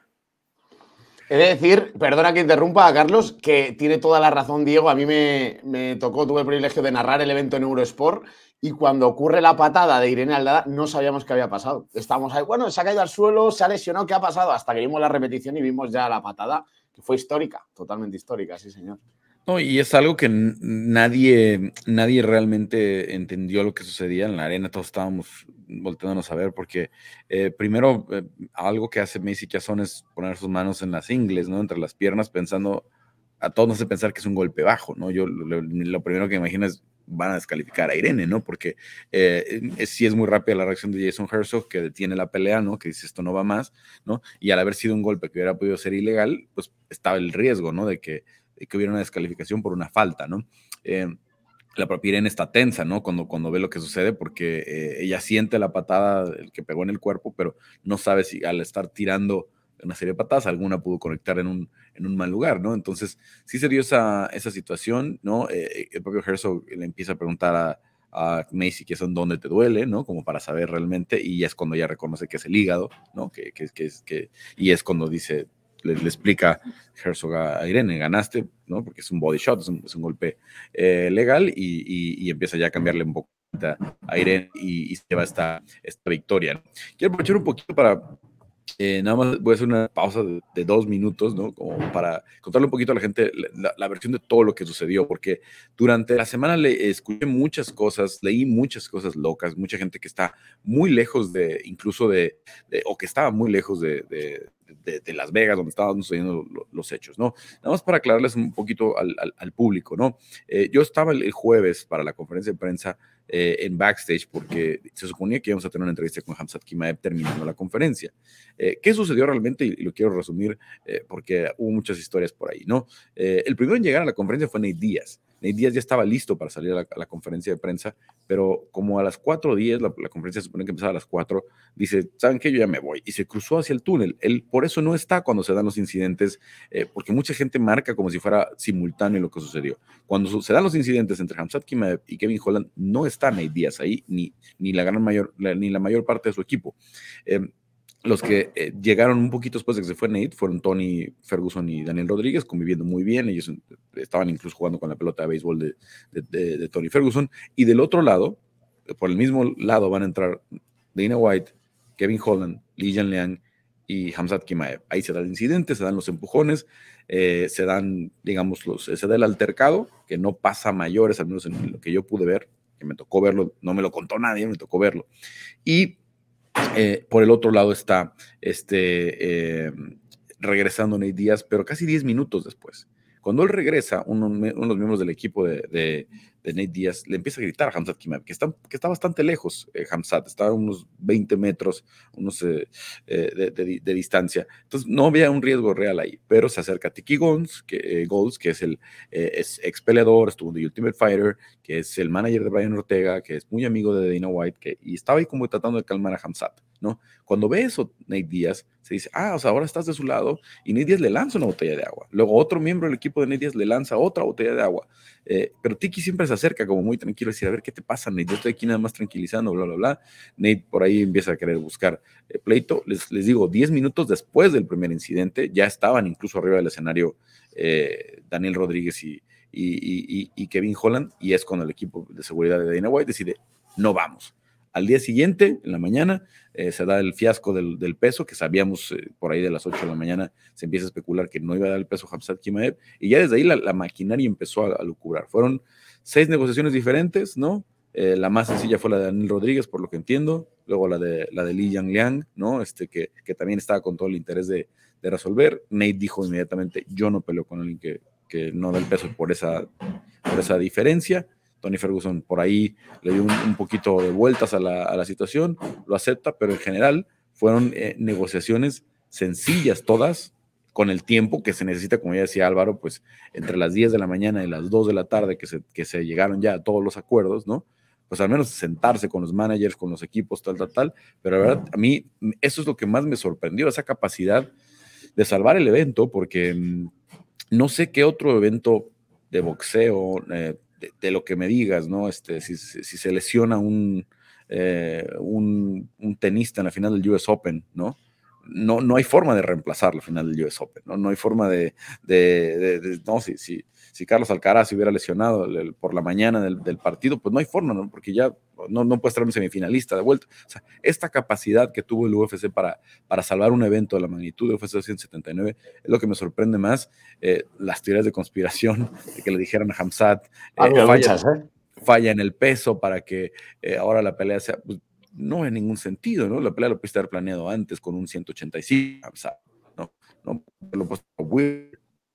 S4: He de decir, perdona que interrumpa a Carlos, que tiene toda la razón Diego. A mí me, tocó, tuve el privilegio de narrar el evento en Eurosport y cuando ocurre la patada de Irene Aldada no sabíamos qué había pasado. Estábamos ahí, bueno, se ha caído al suelo, se ha lesionado, ¿qué ha pasado? Hasta que vimos la repetición y vimos ya la patada, que fue histórica, totalmente histórica, sí señor.
S1: No, y es algo que nadie, nadie realmente entendió lo que sucedía en la arena, todos estábamos volteándonos a ver, porque eh, primero eh, algo que hace Macy Chazón es poner sus manos en las ingles, ¿no? Entre las piernas, pensando, a todos nos hace pensar que es un golpe bajo, ¿no? Yo lo, primero que imagino es, van a descalificar a Irene, ¿no? Porque eh, sí es muy rápida la reacción de Jason Herzog, que detiene la pelea, ¿no? Que dice esto no va más, ¿no? Y al haber sido un golpe que hubiera podido ser ilegal, pues estaba el riesgo, ¿no? De que, que hubiera una descalificación por una falta, ¿no? La propia Irene está tensa, ¿no? Cuando, cuando ve lo que sucede, porque eh, ella siente la patada que pegó en el cuerpo, pero no sabe si al estar tirando una serie de patadas, alguna pudo conectar en un, en un mal lugar, ¿no? Entonces, sí se dio esa, esa situación, ¿no? Eh, el propio Herzog le empieza a preguntar a, a Macy que son dónde te duele, ¿no? Como para saber realmente, y es cuando ella reconoce que es el hígado, ¿no? Que, que, que, que y es cuando dice, le, explica Herzog a Irene, ganaste, ¿no? Porque es un body shot, es un, golpe eh, legal y, empieza ya a cambiarle un poco a Irene y, se va esta, esta victoria. Quiero aprovechar un poquito para eh, nada más voy a hacer una pausa de, dos minutos, ¿no? Como para contarle un poquito a la gente la, versión de todo lo que sucedió, porque durante la semana le escuché muchas cosas, leí muchas cosas locas, mucha gente que está muy lejos de, incluso de, o que estaba muy lejos de, de, Las Vegas, donde estaban sucediendo los hechos, ¿no? Nada más para aclararles un poquito al, al, público, ¿no? Eh, yo estaba el, jueves para la conferencia de prensa eh, en backstage porque se suponía que íbamos a tener una entrevista con Hamzat Kimaev terminando la conferencia. Eh, ¿Qué sucedió realmente? Y, lo quiero resumir porque hubo muchas historias por ahí, ¿no? el primero en llegar a la conferencia fue Nate Díaz. Nate Díaz ya estaba listo para salir a la, conferencia de prensa, pero como a las 4.10, la, la conferencia se supone que empezaba a las 4, dice, ¿saben qué? Yo ya me voy. Y se cruzó hacia el túnel. Él por eso no está cuando se dan los incidentes, eh, porque mucha gente marca como si fuera simultáneo lo que sucedió. Cuando se dan los incidentes entre Hamzat Kimaev y Kevin Holland, no está Nate Díaz ahí, ni, ni, la, gran mayor, ni la mayor parte de su equipo. Eh, los que eh, llegaron un poquito después de que se fue Nate fueron Tony Ferguson y Daniel Rodríguez, conviviendo muy bien. Ellos eh, estaban incluso jugando con la pelota de béisbol de, Tony Ferguson. Y del otro lado, eh, por el mismo lado, van a entrar Dana White, Kevin Holland, Lee Jan Liang y Hamzat Kimaev. Ahí se da el se dan los empujones, se dan, digamos, los, se da el altercado, que no pasa mayores, al menos en lo que yo pude ver, que me tocó verlo, no me lo contó nadie, me tocó verlo. Y eh, por el otro lado está este, eh, regresando Nate Díaz, pero casi 10 minutos después. Cuando él regresa, uno, de los miembros del equipo de, Nate Díaz, le empieza a gritar a Hamzat Kimab, que está, que está bastante lejos, eh, Hamzat, está a unos 20 metros unos, eh, eh, de, distancia. Entonces no había un riesgo real ahí, pero se acerca Tiki Gons, que, Goals, que es el es ex estuvo en The Ultimate Fighter, que es el manager de Brian Ortega, que es muy amigo de Dana White, que, y estaba ahí como tratando de calmar a Hamzat, ¿no? Cuando ve eso, Nate Díaz se dice, ah, o sea, ahora estás de su lado, y Nate Díaz le lanza una botella de agua. Luego otro miembro del equipo de Nate Díaz le lanza otra botella de agua. pero Tiki siempre se acerca como muy tranquilo, decir, a ver, ¿qué te pasa, Nate? Yo estoy aquí nada más tranquilizando, bla, bla, bla. Nate por ahí empieza a querer buscar eh, pleito. Les, les digo, 10 minutos después del primer incidente, ya estaban incluso arriba del escenario eh, Daniel Rodríguez y, y, y, Kevin Holland, y es cuando el equipo de seguridad de Dana White decide, no vamos. Al día siguiente, en la mañana, eh, se da el fiasco del, del peso, que sabíamos eh, por ahí de las 8 de la mañana, se empieza a especular que no iba a dar el peso Hamzat Kimaev, y ya desde ahí la, la maquinaria empezó a, a, lucubrar. Fueron seis negociaciones diferentes, ¿no? Eh, la más sencilla fue la de Daniel Rodríguez, por lo que entiendo, luego la de, la de Li Yang ¿no? Este, que, que también estaba con todo el interés de, de, resolver. Nate dijo inmediatamente, yo no peleo con alguien que, que no da el peso por esa, por esa diferencia. Tony Ferguson por ahí le dio un, poquito de vueltas a la, situación, lo acepta, pero en general fueron eh, negociaciones sencillas todas, con el tiempo que se necesita, como ya decía Álvaro, pues entre las 10 de la mañana y las 2 de la tarde que se, que se llegaron ya a todos los acuerdos, ¿no? Pues al menos sentarse con los managers, con los equipos, tal, tal, tal. Pero la verdad, a mí eso es lo que más me sorprendió, esa capacidad de salvar el evento, porque mm, no sé qué otro evento de boxeo, eh, de, lo que me digas, ¿no? Este, si, si se lesiona un, eh, un, tenista en la final del US Open, ¿no? No, no hay forma de reemplazarlo al final del US Open, ¿no? No hay forma de, de, de, no, si, si, si, Carlos Alcaraz se hubiera lesionado por la mañana del, del, partido, pues no hay forma, ¿no? Porque ya no, no puedes traer un semifinalista de vuelta. O sea, esta capacidad que tuvo el UFC para, para salvar un evento de la magnitud de UFC 179 es lo que me sorprende más. Eh, las teorías de conspiración, de que le dijeran a Hamzat, eh, falla, muchas, ¿eh? falla, en el peso para que eh, ahora la pelea sea. Pues, no en ningún sentido, ¿no? La pelea lo pudiste haber planeado antes con un 185, Hamzat, ¿no? No lo puesto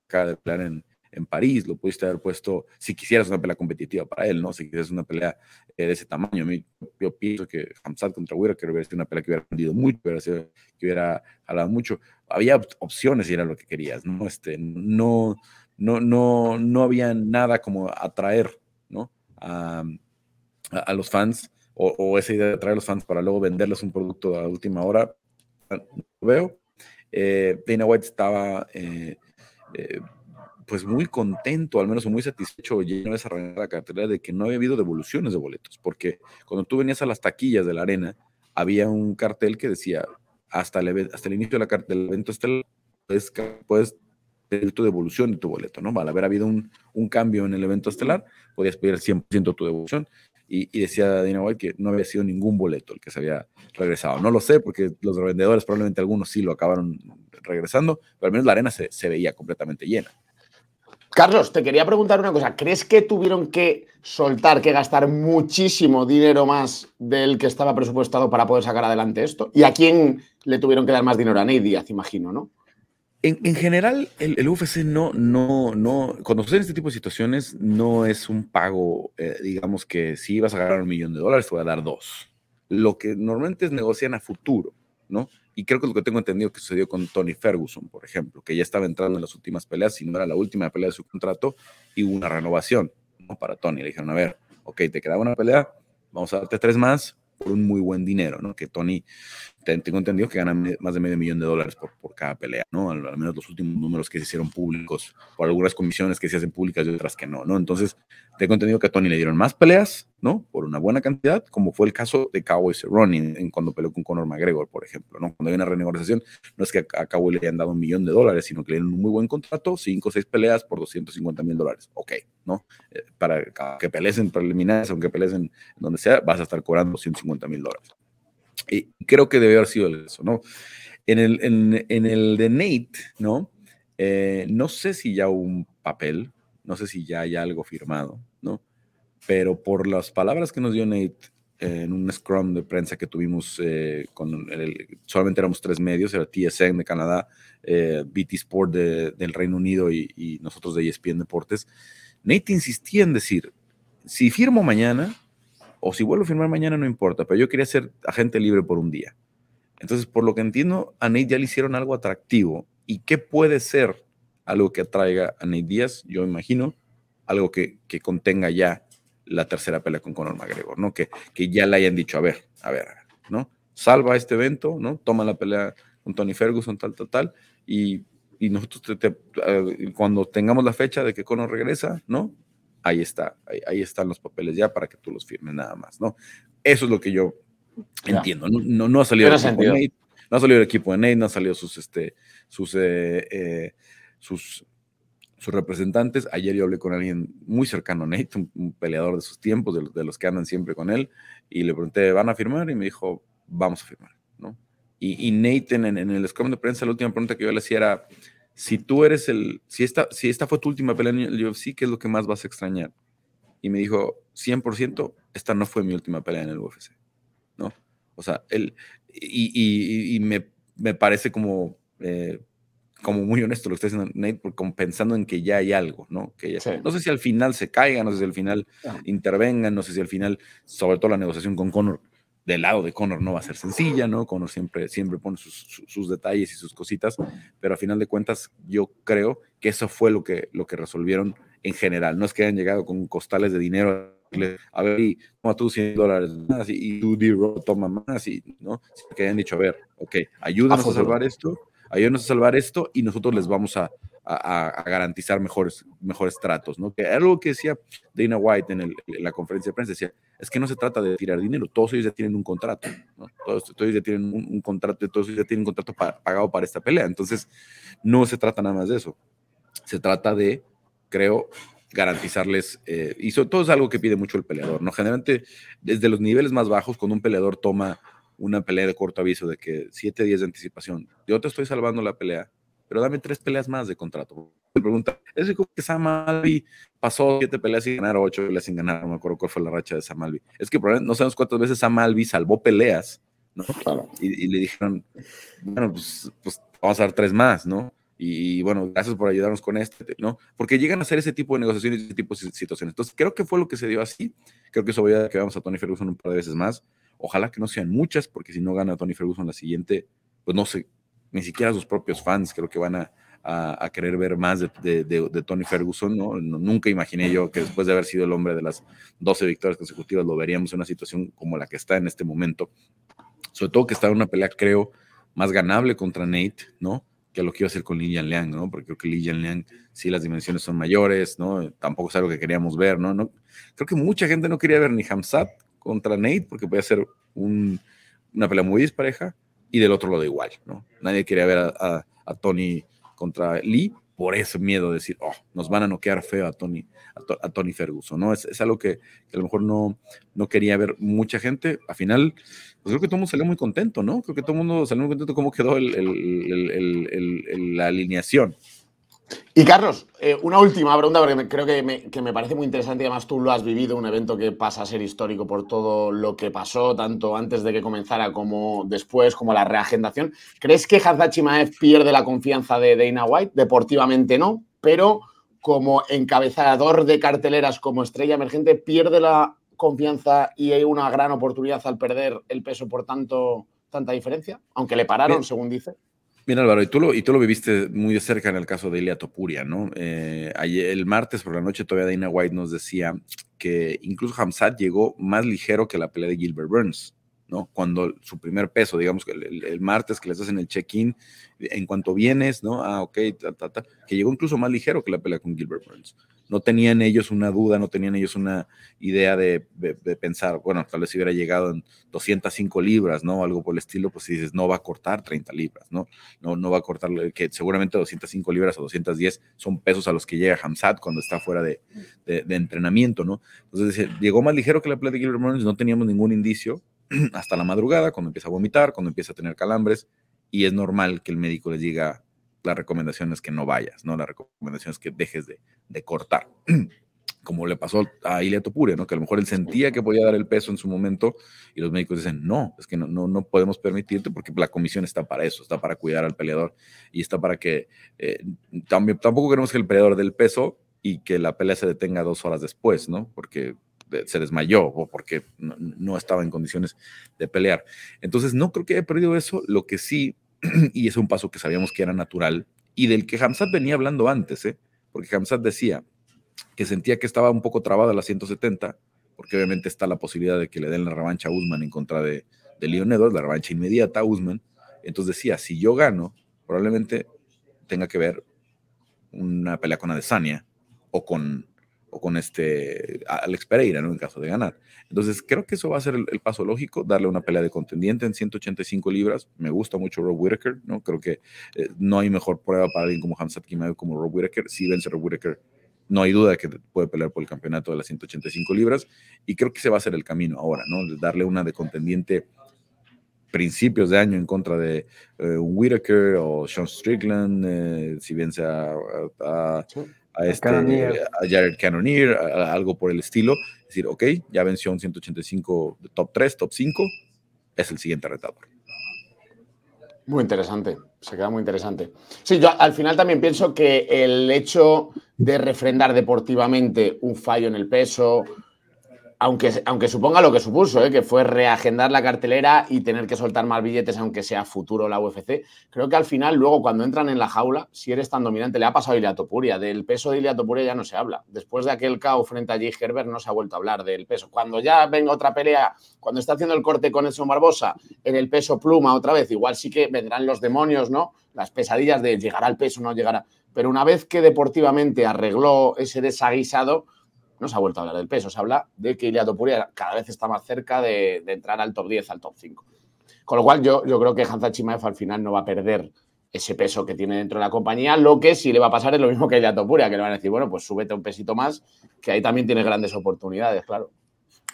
S1: de pelear en, en París, lo pudiste haber puesto si quisieras una pelea competitiva para él, ¿no? Si quisieras una pelea eh, de ese tamaño. Mí, yo pienso que Hamzat contra Whittaker que hubiera sido una pelea que hubiera vendido mucho, que hubiera jalado mucho. Había opciones y era lo que querías, ¿no? Este, no, no, no, no había nada como atraer, ¿no? A, a, los fans o, esa idea de atraer a los fans para luego venderles un producto a última hora. No lo veo. Eh, Dana White estaba eh, eh, pues muy contento, al menos muy satisfecho, lleno de esa la cartera de que no había habido devoluciones de boletos, porque cuando tú venías a las taquillas de la arena, había un cartel que decía, hasta el, hasta el inicio de la, del evento estelar, puedes, puedes pedir tu devolución de tu boleto, ¿no? Al haber habido un, un cambio en el evento estelar, podías pedir el 100% tu devolución. Y, decía Dina White que no había sido ningún boleto el que se había regresado. No lo sé, porque los revendedores, probablemente algunos sí lo acabaron regresando, pero al menos la arena se, se veía completamente llena.
S4: Carlos, te quería preguntar una cosa. ¿Crees que tuvieron que soltar, que gastar muchísimo dinero más del que estaba presupuestado para poder sacar adelante esto? ¿Y a quién le tuvieron que dar más dinero? A Ney Díaz, imagino, ¿no?
S1: En, general, el, UFC no, no, no, cuando suceden este tipo de situaciones, no es un pago, eh, digamos que si ibas a ganar un millón de dólares, te voy a dar dos. Lo que normalmente es negocian a futuro, ¿no? Y creo que es lo que tengo entendido que sucedió con Tony Ferguson, por ejemplo, que ya estaba entrando en las últimas peleas, si no era la última pelea de su contrato, y hubo una renovación, ¿no? Para Tony. Le dijeron, a ver, ok, te quedaba una pelea, vamos a darte tres más, por un muy buen dinero, ¿no? Que Tony, tengo entendido que gana más de medio millón de dólares por, por cada pelea, ¿no? Al, menos los últimos números que se hicieron públicos, por algunas comisiones que se hacen públicas y otras que no, ¿no? Entonces, tengo entendido que a Tony le dieron más peleas, ¿no? Por una buena cantidad, como fue el caso de Cowboy Cerrone en, cuando peleó con Conor McGregor, por ejemplo, ¿no? Cuando hay una renegociación, no es que a Cowboy le hayan dado un millón de dólares, sino que le dieron un muy buen contrato, cinco o seis peleas por 250 mil dólares. Ok, ¿no? Eh, para que pelees en preliminares, aunque pelees donde sea, vas a estar cobrando 250 mil dólares. Y creo que debe haber sido eso, ¿no? En el, en, el de Nate, ¿no? Eh, no sé si ya hubo un papel, no sé si ya hay algo firmado, ¿no? Pero por las palabras que nos dio Nate en un scrum de prensa que tuvimos eh, con el, solamente éramos tres medios, era TSN de Canadá, eh, BT Sport del Reino Unido y, nosotros de ESPN Deportes, Nate insistía en decir, si firmo mañana, o si vuelvo a firmar mañana, no importa, pero yo quería ser agente libre por un día. Entonces, por lo que entiendo, a Nate ya le hicieron algo atractivo. ¿Y qué puede ser algo que atraiga a Nate Díaz? Yo imagino algo que, contenga ya la tercera pelea con Conor McGregor, ¿no? Que, que ya le hayan dicho, a ver, a ver, ¿no? Salva este evento, ¿no? Toma la pelea con Tony Ferguson, tal, tal, tal, y, y nosotros eh, cuando tengamos la fecha de que Conor regresa, ¿no? Ahí está, ahí, están los papeles ya para que tú los firmes nada más, ¿no? Eso es lo que yo entiendo. No, no, ha salido el equipo de Nate, no ha salido el equipo de Nate, no han salido sus, este, sus, eh, eh, sus, sus representantes. Ayer yo hablé con alguien muy cercano a Nate, un, peleador de sus tiempos, de, los que andan siempre con él, y le pregunté, ¿van a firmar? Y me dijo, vamos a firmar, ¿no? Y, y Nate en, en, el scrum de prensa, la última pregunta que yo le hacía era, si tú eres el, si esta, si esta fue tu última pelea en el UFC, ¿qué es lo que más vas a extrañar? Y me dijo, 100%, esta no fue mi última pelea en el UFC, ¿no? O sea, él, y, y, me, me, parece como, eh, como muy honesto lo que está diciendo Nate, como pensando en que ya hay algo, ¿no? Que ya, No sé si al final se caiga, no sé si al final intervengan, no sé si al final, sobre todo la negociación con Conor, del lado de Conor no va a ser sencilla, ¿no? Conor siempre, siempre pone sus, detalles y sus cositas, pero a final de cuentas yo creo que eso fue lo que, lo que resolvieron en general. No es que hayan llegado con costales de dinero a ver, y toma tú 100 dólares más y, tú, d toma más, y, ¿no? Que hayan dicho, a ver, ok, ayúdanos a salvar esto, ayúdanos a salvar esto y nosotros les vamos a, garantizar mejores, mejores tratos, ¿no? Que algo que decía Dana White en, la conferencia de prensa, decía, es que no se trata de tirar dinero, todos ellos ya tienen un contrato. Todos, ellos ya tienen un, contrato, todos ellos ya tienen un contrato pagado para esta pelea, entonces no se trata nada más de eso, se trata de, creo, garantizarles, eh, y sobre todo es algo que pide mucho el peleador, ¿no? Generalmente, desde los niveles más bajos, cuando un peleador toma una pelea de corto aviso de que siete días de anticipación, yo te estoy salvando la pelea, pero dame tres peleas más de contrato. Me pregunta, ¿es como que Sam Alvi pasó siete peleas sin ganar, ocho peleas sin ganar? No me acuerdo cuál fue la racha de Sam Alvi. Es que no sabemos cuántas veces Sam Alvi salvó peleas, ¿no? Y, le dijeron, bueno, pues, pues, vamos a dar tres más, ¿no? Y, bueno, gracias por ayudarnos con este, ¿no? Porque llegan a hacer ese tipo de negociaciones y ese tipo de situaciones. Entonces, creo que fue lo que se dio así. Creo que eso voy a que vamos a Tony Ferguson un par de veces más. Ojalá que no sean muchas, porque si no gana Tony Ferguson la siguiente, pues no sé, ni siquiera sus propios fans creo que van a, a, querer ver más de, de, Tony Ferguson, ¿no? Nunca imaginé yo que después de haber sido el hombre de las 12 victorias consecutivas lo veríamos en una situación como la que está en este momento. Sobre todo que está en una pelea, creo, más ganable contra Nate, ¿no? Que lo que iba a hacer con Li Liang, ¿no? Porque creo que Li Liang sí las dimensiones son mayores, ¿no? Tampoco es algo que queríamos ver, ¿no? no creo que mucha gente no quería ver ni Hamzat contra Nate porque podía ser un, una pelea muy dispareja y del otro lado igual, ¿no? Nadie quería ver a, Tony contra Lee por ese miedo de decir, oh, nos van a noquear feo a Tony, a, Tony Ferguson, ¿no? Es, algo que, a lo mejor no, no quería ver mucha gente. Al final, pues creo que todo el mundo salió muy contento, ¿no? Creo que todo el mundo salió muy contento cómo quedó el, la alineación.
S4: Y Carlos, eh, una última pregunta, porque creo que me, parece muy interesante y además tú lo has vivido, un evento que pasa a ser histórico por todo lo que pasó, tanto antes de que comenzara como después, como la reagendación. ¿Crees que Hazard Chimaev pierde la confianza de Dana White? Deportivamente no, pero como encabezador de carteleras, como estrella emergente, pierde la confianza y hay una gran oportunidad al perder el peso por tanto, tanta diferencia, aunque le pararon, según dice.
S1: Mira, Álvaro, y tú, lo, y tú lo viviste muy de cerca en el caso de Ilia Topuria, ¿no? Eh, ayer, el martes por la noche todavía Dana White nos decía que incluso Hamzat llegó más ligero que la pelea de Gilbert Burns, ¿no? Cuando su primer peso, digamos que el, martes que les hacen el check-in, en cuanto vienes, ¿no? Ah, ok, que llegó incluso más ligero que la pelea con Gilbert Burns no tenían ellos una duda, no tenían ellos una idea de, pensar, bueno, tal vez si hubiera llegado en 205 libras, ¿no? Algo por el estilo, pues si dices, no va a cortar 30 libras, ¿no? No, no va a cortar, que seguramente 205 libras o 210 son pesos a los que llega Hamzat cuando está fuera de, entrenamiento, ¿no? Entonces, llegó más ligero que la playa de Gilbert Burns, no teníamos ningún indicio hasta la madrugada, cuando empieza a vomitar, cuando empieza a tener calambres, y es normal que el médico les diga, la recomendación es que no vayas, ¿no? La recomendación es que dejes de, cortar. Como le pasó a Ilia Topuria, ¿no? Que a lo mejor él sentía que podía dar el peso en su momento y los médicos dicen, no, es que no, no, no podemos permitirte porque la comisión está para eso, está para cuidar al peleador y está para que eh, también, tampoco queremos que el peleador dé el peso y que la pelea se detenga dos horas después, ¿no? Porque se desmayó o porque no, no, estaba en condiciones de pelear. Entonces, no creo que haya perdido eso. Lo que sí y es un paso que sabíamos que era natural y del que Hamzat venía hablando antes, ¿eh? porque Hamzat decía que sentía que estaba un poco trabada la 170, porque obviamente está la posibilidad de que le den la revancha a Usman en contra de, de Leon Edwards, la revancha inmediata a Usman. Entonces decía, si yo gano, probablemente tenga que ver una pelea con Adesanya o con con este Alex Pereira, ¿no? En caso de ganar. Entonces, creo que eso va a ser el, paso lógico, darle una pelea de contendiente en 185 libras. Me gusta mucho Rob Whittaker, ¿no? Creo que eh, no hay mejor prueba para alguien como Hamzat Kimaev como Rob Whittaker. Si vence Rob Whittaker, no hay duda de que puede pelear por el campeonato de las 185 libras. Y creo que ese va a ser el camino ahora, ¿no? Darle una de contendiente principios de año en contra de eh, un Whittaker o Sean Strickland, eh, si vence a a, este, a Jared Cannonier, algo por el estilo. Es decir, ok, ya venció un 185 de top 3, top 5, es el siguiente retador.
S4: Muy interesante, se queda muy interesante. Sí, yo al final también pienso que el hecho de refrendar deportivamente un fallo en el peso, aunque, aunque suponga lo que supuso, ¿eh? que fue reagendar la cartelera y tener que soltar más billetes, aunque sea futuro la UFC, creo que al final, luego, cuando entran en la jaula, si eres tan dominante, le ha pasado a Ilia Topuria. Del peso de Ilia Topuria ya no se habla. Después de aquel caos frente a Jay Herbert, no se ha vuelto a hablar del peso. Cuando ya venga otra pelea, cuando está haciendo el corte con Edson Barbosa en el peso pluma otra vez, igual sí que vendrán los demonios, ¿no? Las pesadillas de llegar al peso, no llegará. Pero una vez que deportivamente arregló ese desaguisado, no se ha vuelto a hablar del peso, se habla de que Ilia Topuria cada vez está más cerca de, entrar al top 10, al top 5. Con lo cual yo, yo creo que Hansa Chimaev al final no va a perder ese peso que tiene dentro de la compañía, lo que sí le va a pasar es lo mismo que Ilia Topuria, que le van a decir, bueno, pues súbete un pesito más, que ahí también tiene grandes oportunidades, claro.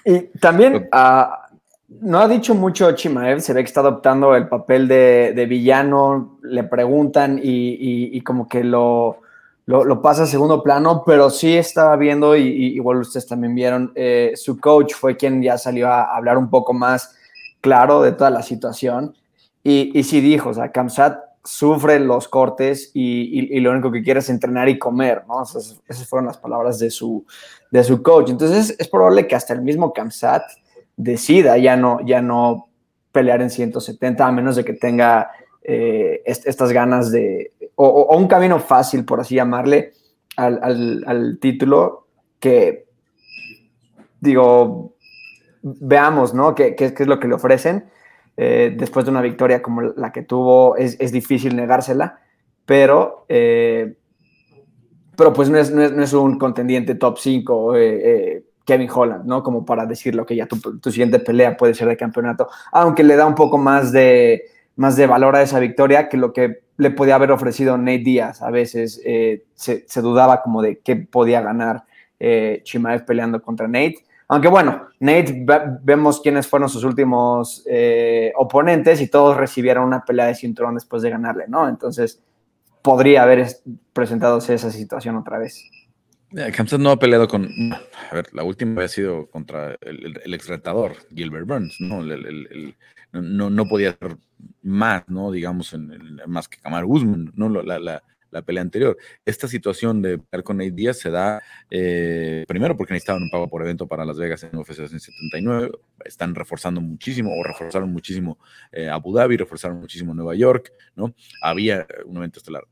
S5: Y también ah, no ha dicho mucho Chimaev, se ve que está adoptando el papel de, villano, le preguntan y como que lo lo, pasa a segundo plano, pero sí estaba viendo, y, igual ustedes también vieron, eh, su coach fue quien ya salió a hablar un poco más claro de toda la situación. Y, y sí dijo, o sea, Kamsat sufre los cortes y, lo único que quiere es entrenar y comer, ¿no? esas fueron las palabras de su, de su coach. Entonces es probable que hasta el mismo Kamsat decida ya no, ya no pelear en 170, a menos de que tenga eh, estas ganas de, o, un camino fácil, por así llamarle, al, título, que digo, veamos, ¿no? ¿Qué, qué, es lo que le ofrecen? Eh, después de una victoria como la que tuvo, es, difícil negársela, pero, eh, pero pues no es, no, es, un contendiente top 5. Kevin Holland, ¿no? Como para decirlo que ya tu, tu, siguiente pelea puede ser de campeonato, aunque le da un poco más de, más de valor a esa victoria que lo que le podía haber ofrecido Nate Díaz. A veces eh, se, dudaba como de qué podía ganar eh, Chimaev peleando contra Nate. Aunque bueno, Nate vemos quiénes fueron sus últimos eh, oponentes y todos recibieron una pelea de cinturón después de ganarle, ¿no? Entonces, podría haber presentado esa situación otra vez.
S1: Hamzat no ha peleado con. A ver, la última había sido contra el, el, ex retador, Gilbert Burns, ¿no? no, no podía hacer más, ¿no? Digamos, en, más que Kamar Guzmán, ¿no? La, la, la pelea anterior. Esta situación de pelear con Nate Díaz se da eh, primero porque necesitaban un pago por evento para Las Vegas en UFC 79. Están reforzando muchísimo o reforzaron muchísimo eh, Abu Dhabi, reforzaron muchísimo Nueva York, ¿no? Había un evento estelar.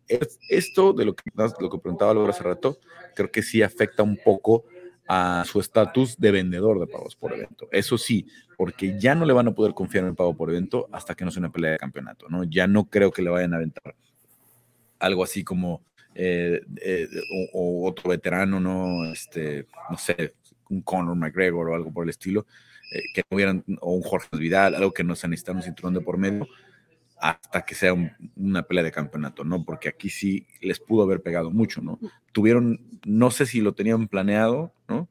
S1: Esto de lo que, lo que preguntaba Laura hace rato, creo que sí afecta un poco a su estatus de vendedor de pagos por evento. Eso sí, porque ya no le van a poder confiar en el pago por evento hasta que no sea una pelea de campeonato, ¿no? Ya no creo que le vayan a aventar algo así como eh, eh, o, otro veterano, ¿no? Este, no sé, un Conor McGregor o algo por el estilo, eh, que no hubieran, o un Jorge Vidal, algo que no se necesita un cinturón de por medio, hasta que sea una pelea de campeonato, ¿no? Porque aquí sí les pudo haber pegado mucho, ¿no? Tuvieron, no sé si lo tenían planeado, ¿no?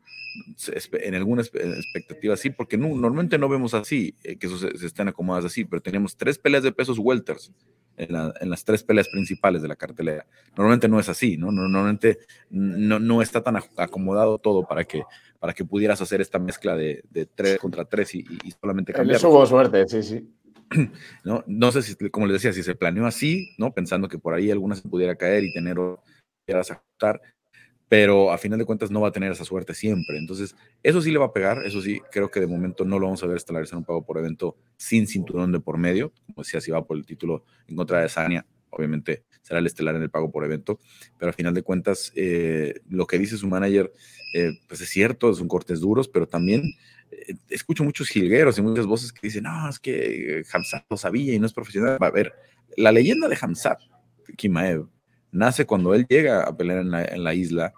S1: En alguna expectativa sí, porque no, normalmente no vemos así, que eso se, se, estén acomodadas así, pero tenemos tres peleas de pesos welters en, las tres peleas principales de la cartelera. Normalmente no es así, ¿no? Normalmente no, no está tan acomodado todo para que, para que pudieras hacer esta mezcla de, de tres contra tres y, solamente cambiar.
S4: Eso hubo suerte, sí, sí.
S1: No, no sé si, como les decía, si se planeó así, ¿no? Pensando que por ahí alguna se pudiera caer y tener o ajustar, pero a final de cuentas no va a tener esa suerte siempre. Entonces, eso sí le va a pegar, eso sí, creo que de momento no lo vamos a ver estelarizar un pago por evento sin cinturón de por medio, como decía, si va por el título en contra de Sania, obviamente será el estelar en el pago por evento, pero a final de cuentas, eh, lo que dice su manager, eh, pues es cierto, son cortes duros, pero también eh, escucho muchos jilgueros y muchas voces que dicen, no, es que Hamzat lo sabía y no es profesional. A ver, la leyenda de Hamzat, Kimaev, nace cuando él llega a pelear en la, en la isla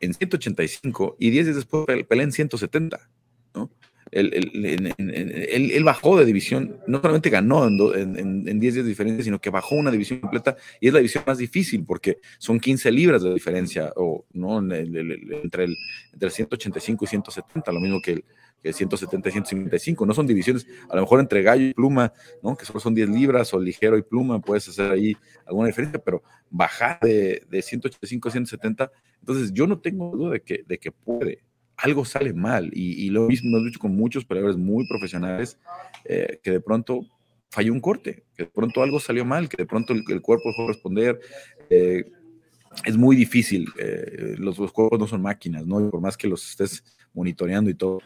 S1: en 185 y 10 días después pelea en 170. ¿no? Él, él, bajó de división, no solamente ganó en, 10 días diferentes, sino que bajó una división completa y es la división más difícil porque son 15 libras de diferencia o, ¿no? entre, el, entre 185 y 170, lo mismo que el, 170 y 155. No son divisiones, a lo mejor entre gallo y pluma, ¿no? que solo son 10 libras, o ligero y pluma, puedes hacer ahí alguna diferencia, pero bajar de, de 185 a 170, entonces yo no tengo duda de que, de que puede. Algo sale mal y, lo mismo hemos dicho con muchos peleadores muy profesionales eh, que de pronto falló un corte, que de pronto algo salió mal, que de pronto el, cuerpo dejó de responder. Eh, es muy difícil, eh, los, los, cuerpos no son máquinas, ¿no? Y por más que los estés monitoreando y todo,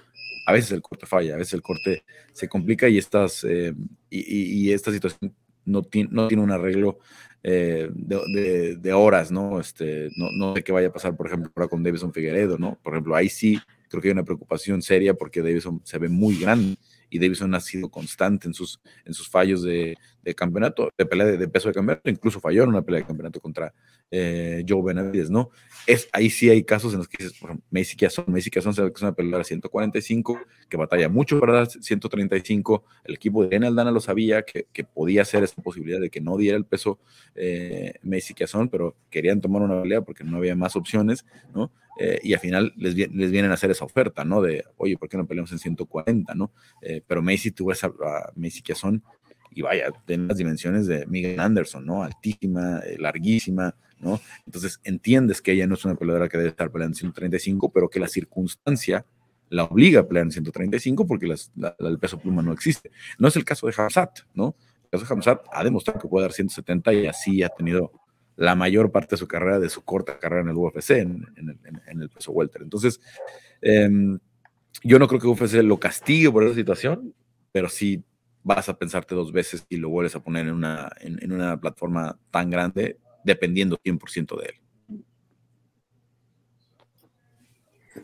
S1: a veces el corte falla, a veces el corte se complica y, estas, eh, y, esta situación no tiene, no tiene un arreglo eh, de, horas, ¿no? Este, ¿no? Sé qué vaya a pasar, por ejemplo, ahora con Davison Figueredo, ¿no? Por ejemplo, ahí sí creo que hay una preocupación seria porque Davison se ve muy grande y Davison ha sido constante en sus, en sus fallos de, de campeonato, de pelea de, peso de campeonato, incluso falló en una pelea de campeonato contra eh, Joe Benavides, ¿no? Es, ahí sí hay casos en los que dices, por ejemplo, Messi Kiazón, Messi Kiazón es una pelea de 145, que batalla mucho para dar 135, el equipo de Aldana lo sabía, que, podía ser esa posibilidad de que no diera el peso eh, Messi Kiazón, pero querían tomar una pelea porque no había más opciones, ¿no? Eh, y al final les, vienen a hacer esa oferta, ¿no? De, oye, ¿por qué no peleamos en 140, ¿no? Eh, pero Messi tuvo esa, Messi Kiazón y vaya, tiene las dimensiones de Miguel Anderson, ¿no? Altísima, eh, larguísima, ¿no? Entonces entiendes que ella no es una peleadora que debe estar peleando en 135, pero que la circunstancia la obliga a pelear en 135 porque el peso pluma no existe. No es el caso de Hamzat, ¿no? El caso de Hamzat ha demostrado que puede dar 170 y así ha tenido la mayor parte de su carrera, de su corta carrera en el UFC, en, el, peso welter. Entonces, em, yo no creo que UFC lo castigue por esa situación, pero sí vas a pensarte dos veces y lo vuelves a poner en una, en, una plataforma tan grande, dependiendo 100% de él.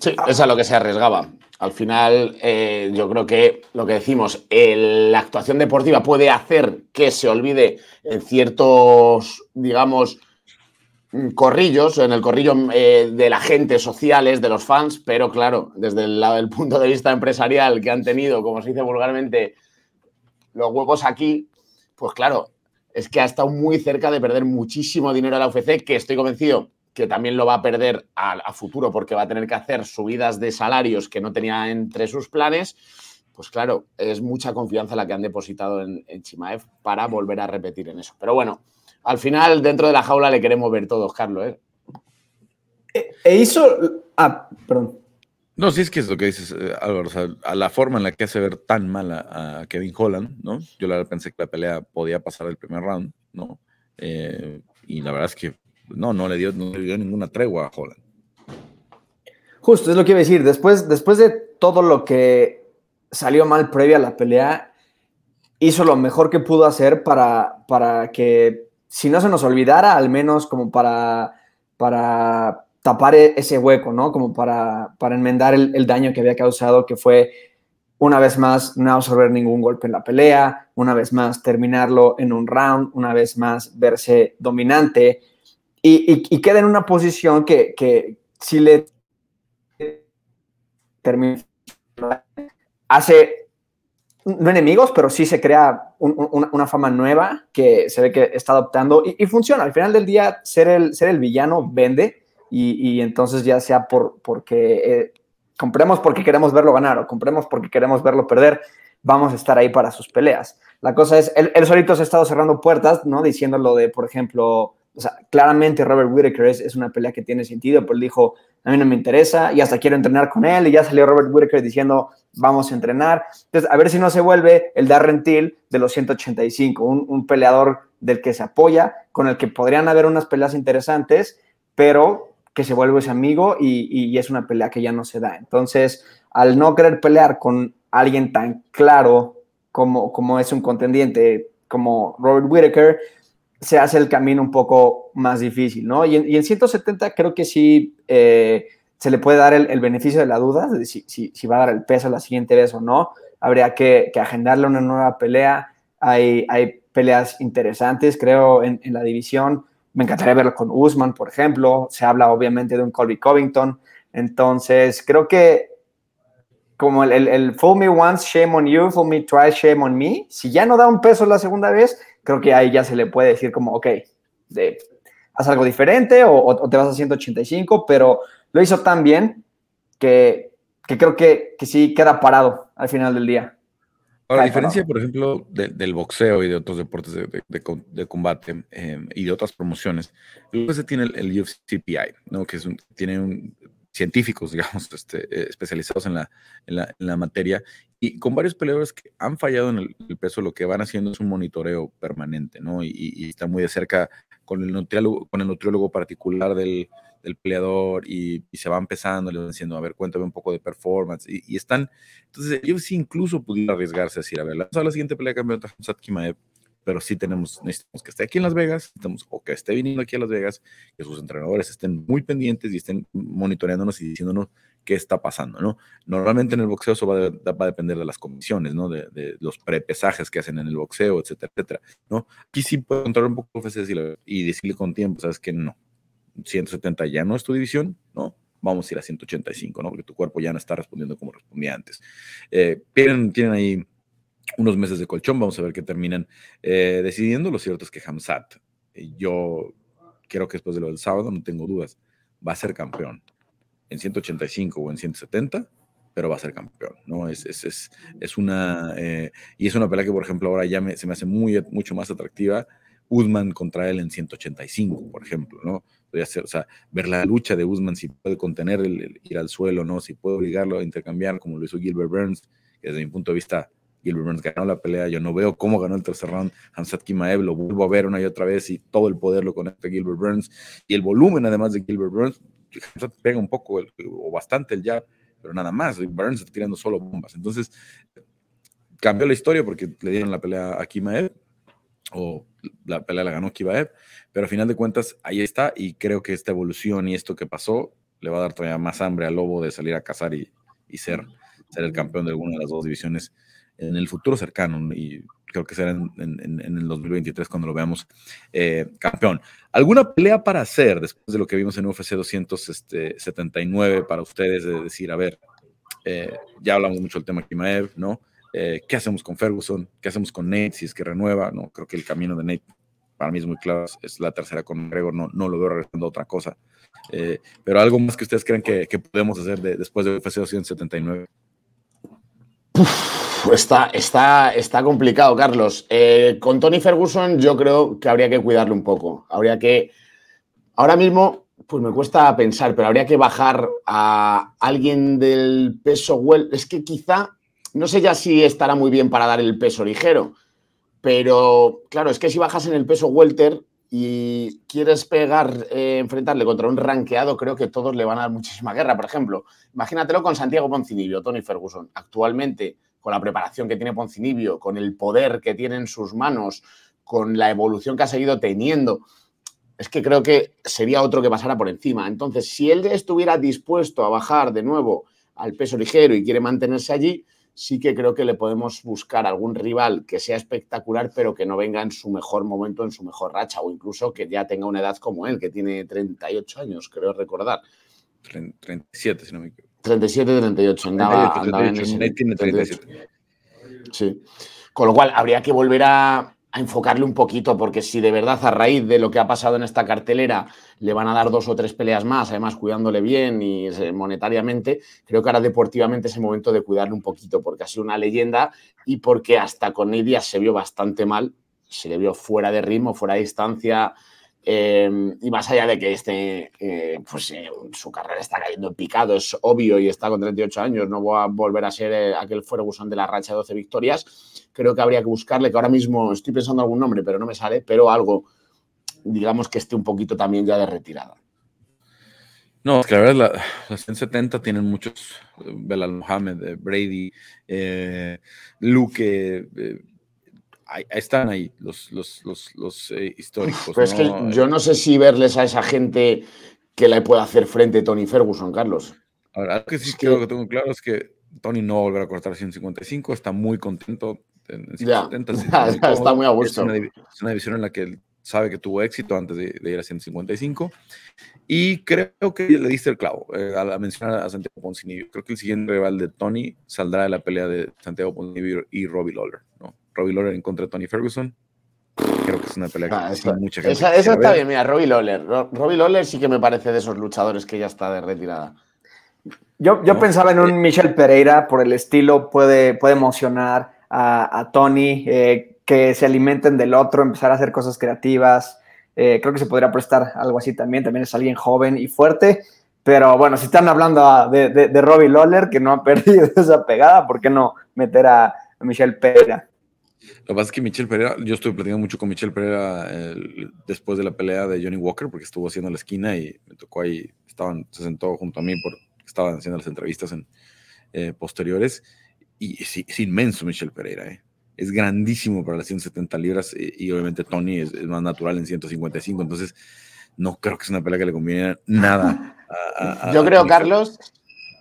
S4: Sí, es a lo que se arriesgaba. Al final, eh, yo creo que lo que decimos, la actuación deportiva puede hacer que se olvide en ciertos, digamos, corrillos, en el corrillo eh, de la gente, sociales, de los fans, pero claro, desde el, del punto de vista empresarial que han tenido, como se dice vulgarmente, los huevos aquí, pues claro, es que ha estado muy cerca de perder muchísimo dinero a la UFC, que estoy convencido que también lo va a perder a, futuro porque va a tener que hacer subidas de salarios que no tenía entre sus planes. Pues claro, es mucha confianza la que han depositado en, en Chimaev para volver a repetir en eso. Pero bueno, Al final, dentro de la jaula le queremos ver todos, Carlos. ¿eh?
S5: E, e hizo. Ah, perdón.
S1: No, sí es que es lo que dices, eh, Álvaro, a la forma en la que hace ver tan mal a, Kevin Holland, ¿no? Yo la verdad pensé que la pelea podía pasar el primer round, ¿no? Eh, y la verdad es que no, no le dio, no le dio ninguna tregua a Holland.
S5: Justo, es lo que iba a decir. Después, después de todo lo que salió mal previa a la pelea, hizo lo mejor que pudo hacer para, para que, si no se nos olvidara, al menos como para, para tapar e-, ese hueco, ¿no? Como para, para enmendar el, daño que había causado, que fue una vez más no absorber ningún golpe en la pelea, una vez más terminarlo en un round, una vez más verse dominante y, queda en una posición que, que si le termina, hace no enemigos, pero sí se crea una, fama nueva que se ve que está adoptando y, funciona. Al final del día, ser el, ser el villano vende y, entonces ya sea por, porque eh, compremos porque queremos verlo ganar o compremos porque queremos verlo perder, vamos a estar ahí para sus peleas. La cosa es, él, solito se ha estado cerrando puertas, ¿no? Diciendo lo de, por ejemplo, o sea, claramente Robert Whittaker es, es, una pelea que tiene sentido, pero él dijo, a mí no me interesa y hasta quiero entrenar con él y ya salió Robert Whittaker diciendo, vamos a entrenar. Entonces, a ver si no se vuelve el Darren Till de los 185, un, un peleador del que se apoya, con el que podrían haber unas peleas interesantes, pero que se vuelve ese amigo y, es una pelea que ya no se da. Entonces, al no querer pelear con alguien tan claro como, como es un contendiente como Robert Whittaker, se hace el camino un poco más difícil, ¿no? Y en, 170 creo que sí eh, se le puede dar el, beneficio de la duda, de si, si, va a dar el peso la siguiente vez o no. Habría que, agendarle una nueva pelea. Hay, hay peleas interesantes, creo, en, en la división. Me encantaría verlo con Usman, por ejemplo. Se habla obviamente de un Colby Covington. Entonces, creo que como el, el, fool me once, shame on you, fool me twice, shame on me. Si ya no da un peso la segunda vez, creo que ahí ya se le puede decir como, ok, de, haz algo diferente o, te vas a 185, pero lo hizo tan bien que, que creo que, que sí queda parado al final del día.
S1: Ahora, a diferencia, por ejemplo, del boxeo y de otros deportes de, combate em, y de otras promociones, luego se tiene el, UFCPI, ¿no? que es un, tiene un, científicos, digamos, este, eh, especializados en la, en la, materia, y con varios peleadores que han fallado en el, peso, lo que van haciendo es un monitoreo permanente, ¿no? Y, y, está muy de cerca con el nutriólogo, con el nutriólogo particular del, del peleador y, se va empezando, le van diciendo, a ver, cuéntame un poco de performance. Y, están, entonces yo sí incluso pudiera arriesgarse a decir, a ver, vamos a la siguiente pelea de campeonato Kimaev, pero sí tenemos, necesitamos que esté aquí en Las Vegas, necesitamos, o que esté viniendo aquí a Las Vegas, que sus entrenadores estén muy pendientes y estén monitoreándonos y diciéndonos qué está pasando, ¿no? Normalmente en el boxeo eso va, a depender de las comisiones, ¿no? De, de, los prepesajes que hacen en el boxeo, etcétera, etcétera, ¿no? Aquí sí puedo controlar un poco y decirle con tiempo, sabes que no, 170 ya no es tu división, ¿no? Vamos a ir a 185, ¿no? Porque tu cuerpo ya no está respondiendo como respondía antes. Eh, tienen, ahí unos meses de colchón, vamos a ver qué terminan eh, decidiendo. Lo cierto es que Hamzat, eh, yo creo que después de lo del sábado, no tengo dudas, va a ser campeón en 185 o en 170, pero va a ser campeón, ¿no? Es, es, es, es una, y es una pelea que, por ejemplo, ahora ya me, se me hace muy, mucho más atractiva. Usman contra él en 185, por ejemplo, ¿no? Ver la lucha de Usman, si puede contener el, ir al suelo, ¿no? Si puede obligarlo a intercambiar, como lo hizo Gilbert Burns, que desde mi punto de vista, Gilbert Burns ganó la pelea, yo no veo cómo ganó el tercer round, Hamzat Kimaev lo vuelvo a ver una y otra vez y todo el poder lo conecta Gilbert Burns, y el volumen además de Gilbert Burns, Hamzat pega un poco o bastante el jab, pero nada más, Burns está tirando solo bombas, entonces cambió la historia porque le dieron la pelea a Kimaev, o la pelea la ganó Kibaev, pero a final de cuentas ahí está y creo que esta evolución y esto que pasó le va a dar todavía más hambre al Lobo de salir a cazar y, ser, ser el campeón de alguna de las dos divisiones en el futuro cercano y creo que será en, el 2023 cuando lo veamos eh, campeón. ¿Alguna pelea para hacer después de lo que vimos en UFC 279 este, para ustedes de decir, a ver, eh, ya hablamos mucho del tema Kimaev, ¿no? Eh, ¿Qué hacemos con Ferguson? ¿Qué hacemos con Nate si es que renueva? No, creo que el camino de Nate para mí es muy claro, es la tercera con Gregor, no, no lo veo regresando a otra cosa. Eh, pero algo más que ustedes creen que, podemos hacer después de UFC 179.
S4: está, está, está complicado, Carlos. Eh, con Tony Ferguson yo creo que habría que cuidarle un poco. Habría que... Ahora mismo, pues me cuesta pensar, pero habría que bajar a alguien del peso... Es que quizá, no sé ya si estará muy bien para dar el peso ligero, pero claro, es que si bajas en el peso welter, y quieres pegar, eh, enfrentarle contra un ranqueado, creo que todos le van a dar muchísima guerra. Por ejemplo, imagínatelo con Santiago Poncinibio, Tony Ferguson. Actualmente, con la preparación que tiene Poncinibio, con el poder que tiene en sus manos, con la evolución que ha seguido teniendo, es que creo que sería otro que pasara por encima. Entonces, si él estuviera dispuesto a bajar de nuevo al peso ligero y quiere mantenerse allí, sí que creo que le podemos buscar algún rival que sea espectacular, pero que no venga en su mejor momento, en su mejor racha, o incluso que ya tenga una edad como él, que tiene 38 años, creo recordar.
S1: 37, si no me equivoco.
S4: 37, 38. Andaba, 38, tiene 37. Sí. Con lo cual, habría que volver a, a enfocarle un poquito, porque si de verdad a raíz de lo que ha pasado en esta cartelera le van a dar dos o tres peleas más, además cuidándole bien y monetariamente, creo que ahora deportivamente es el momento de cuidarle un poquito, porque ha sido una leyenda y porque hasta con Nidia se vio bastante mal, se le vio fuera de ritmo, fuera de distancia, Em, y más allá de que este, eh, pues, eh, su carrera está cayendo en picado, es obvio y está con 38 años, no va a volver a ser eh, aquel Ferguson de la racha de 12 victorias. Creo que habría que buscarle, que ahora mismo estoy pensando algún nombre, pero no me sale, pero algo, digamos, que esté un poquito también ya de retirada.
S1: No, es que la verdad, la, las 170 tienen muchos, Belal Mohamed, Brady, Luke ahí, están ahí los, los, eh, históricos.
S4: Pero es que yo no sé si verles a esa gente que le puede hacer frente Tony Ferguson, Carlos.
S1: Ahora, algo que sí creo que... tengo claro es que Tony no va a volver a cortar 155, está muy contento en 170.
S4: está muy a gusto.
S1: Es una, división en la que él sabe que tuvo éxito antes de, ir a 155. Y creo que le diste el clavo eh, al mencionar a Santiago Poncinibio. Creo que el siguiente rival de Tony saldrá de la pelea de Santiago Poncinibio y Robbie Lawler. ¿no? Robbie Lawler en contra de Tony Ferguson. Creo que es una pelea que ah,
S4: esa, mucha gente. Esa, está bien, mira, Robbie Lawler. Robbie Lawler sí que me parece de esos luchadores que ya está de retirada.
S5: Yo, yo pensaba en un Michel Pereira por el estilo, puede, puede emocionar a, Tony, eh, que se alimenten del otro, empezar a hacer cosas creativas. Eh, creo que se podría prestar algo así también. También es alguien joven y fuerte. Pero bueno, si están hablando de, de, de Robbie Lawler, que no ha perdido esa pegada, ¿por qué no meter a, a Michel Pereira?
S1: Lo que pasa es que Michelle Pereira, yo estuve platicando mucho con Michelle Pereira después de la pelea de Johnny Walker, porque estuvo haciendo la esquina y me tocó ahí, estaban, se sentó junto a mí porque estaban haciendo las entrevistas en, eh, posteriores. Y es, inmenso Michelle Pereira, eh. es grandísimo para las 170 libras y, obviamente Tony es, más natural en 155, entonces no creo que es una pelea que le conviene nada.
S4: yo creo, Carlos,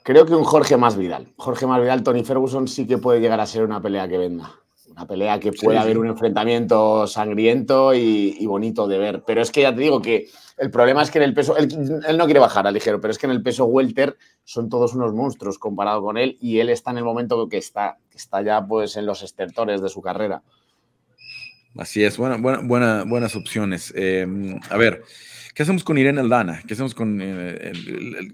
S4: creo que un Jorge más Vidal. Jorge más Vidal, Tony Ferguson sí que puede llegar a ser una pelea que venda. Una pelea que puede haber un enfrentamiento sangriento y, bonito de ver. Pero es que ya te digo que el problema es que en el peso, él, no quiere bajar a ligero, pero es que en el peso welter son todos unos monstruos comparado con él y él está en el momento que está, que está ya pues en los estertores de su carrera.
S1: Así es, buena, buena, buenas opciones. Eh, a ver, ¿qué hacemos con Irene Aldana? ¿Qué hacemos con... Eh,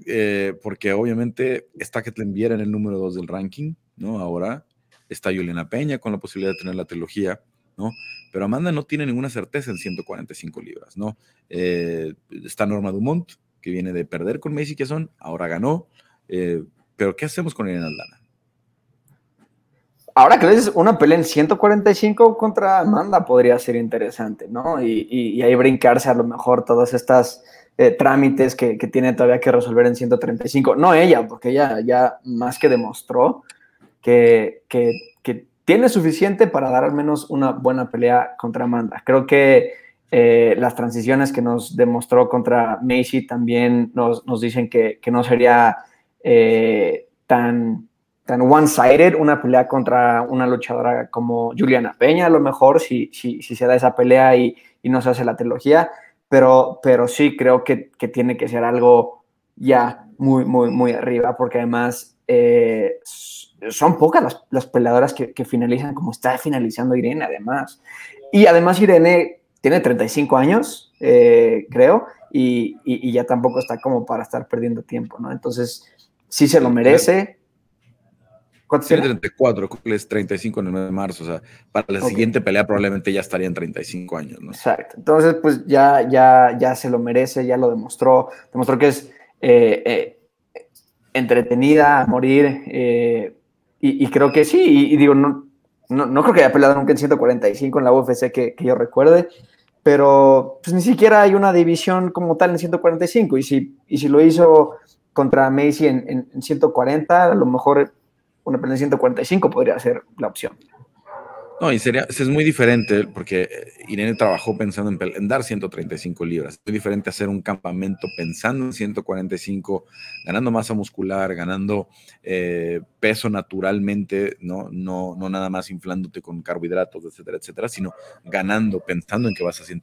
S1: eh, porque obviamente está que te enviara en el número 2 del ranking, ¿no? Ahora está Juliana Peña con la posibilidad de tener la trilogía, ¿no? Pero Amanda no tiene ninguna certeza en 145 libras, ¿no? Eh, está Norma Dumont, que viene de perder con Macy son, ahora ganó, eh, pero ¿qué hacemos con Irene Aldana?
S5: Ahora que una pelea en 145 contra Amanda podría ser interesante, ¿no? Y, ahí brincarse a lo mejor todas estas eh, trámites que, tiene todavía que resolver en 135. No ella, porque ella ya más que demostró que, tiene suficiente para dar al menos una buena pelea contra Amanda. Creo que eh, las transiciones que nos demostró contra Macy también nos, dicen que, no sería eh, tan, tan one-sided una pelea contra una luchadora como Juliana Peña, a lo mejor, si, si, si se da esa pelea y, no se hace la trilogía, pero, pero sí creo que, tiene que ser algo ya muy, muy, muy arriba, porque además eh, son pocas las, peleadoras que, finalizan como está finalizando Irene, además. Y además Irene tiene 35 años, eh, creo, y, ya tampoco está como para estar perdiendo tiempo, ¿no? Entonces, sí se lo merece.
S1: ¿Cuántos tiene? 34, es 35 en el mes de marzo. O sea, para la siguiente pelea probablemente ya estaría en 35 años, ¿no?
S5: Exacto. Entonces, pues ya, ya, ya se lo merece, ya lo demostró. Demostró que es eh, eh, entretenida a morir. Eh, y, creo que sí. Y, digo, no, no, creo que haya peleado nunca en 145 en la UFC que, yo recuerde pero pues ni siquiera hay una división como tal en 145 y si, y si lo hizo contra Macy en, en, 140, a lo mejor una pelea en 145 podría ser la opción.
S1: No, y sería, es muy diferente porque eh, Irene trabajó pensando en, dar 135 libras. Es muy diferente hacer un campamento pensando en 145, ganando masa muscular, ganando eh, peso naturalmente, ¿no? No, no nada más inflándote con carbohidratos, etcétera, etcétera, sino ganando, pensando en que vas a, 100,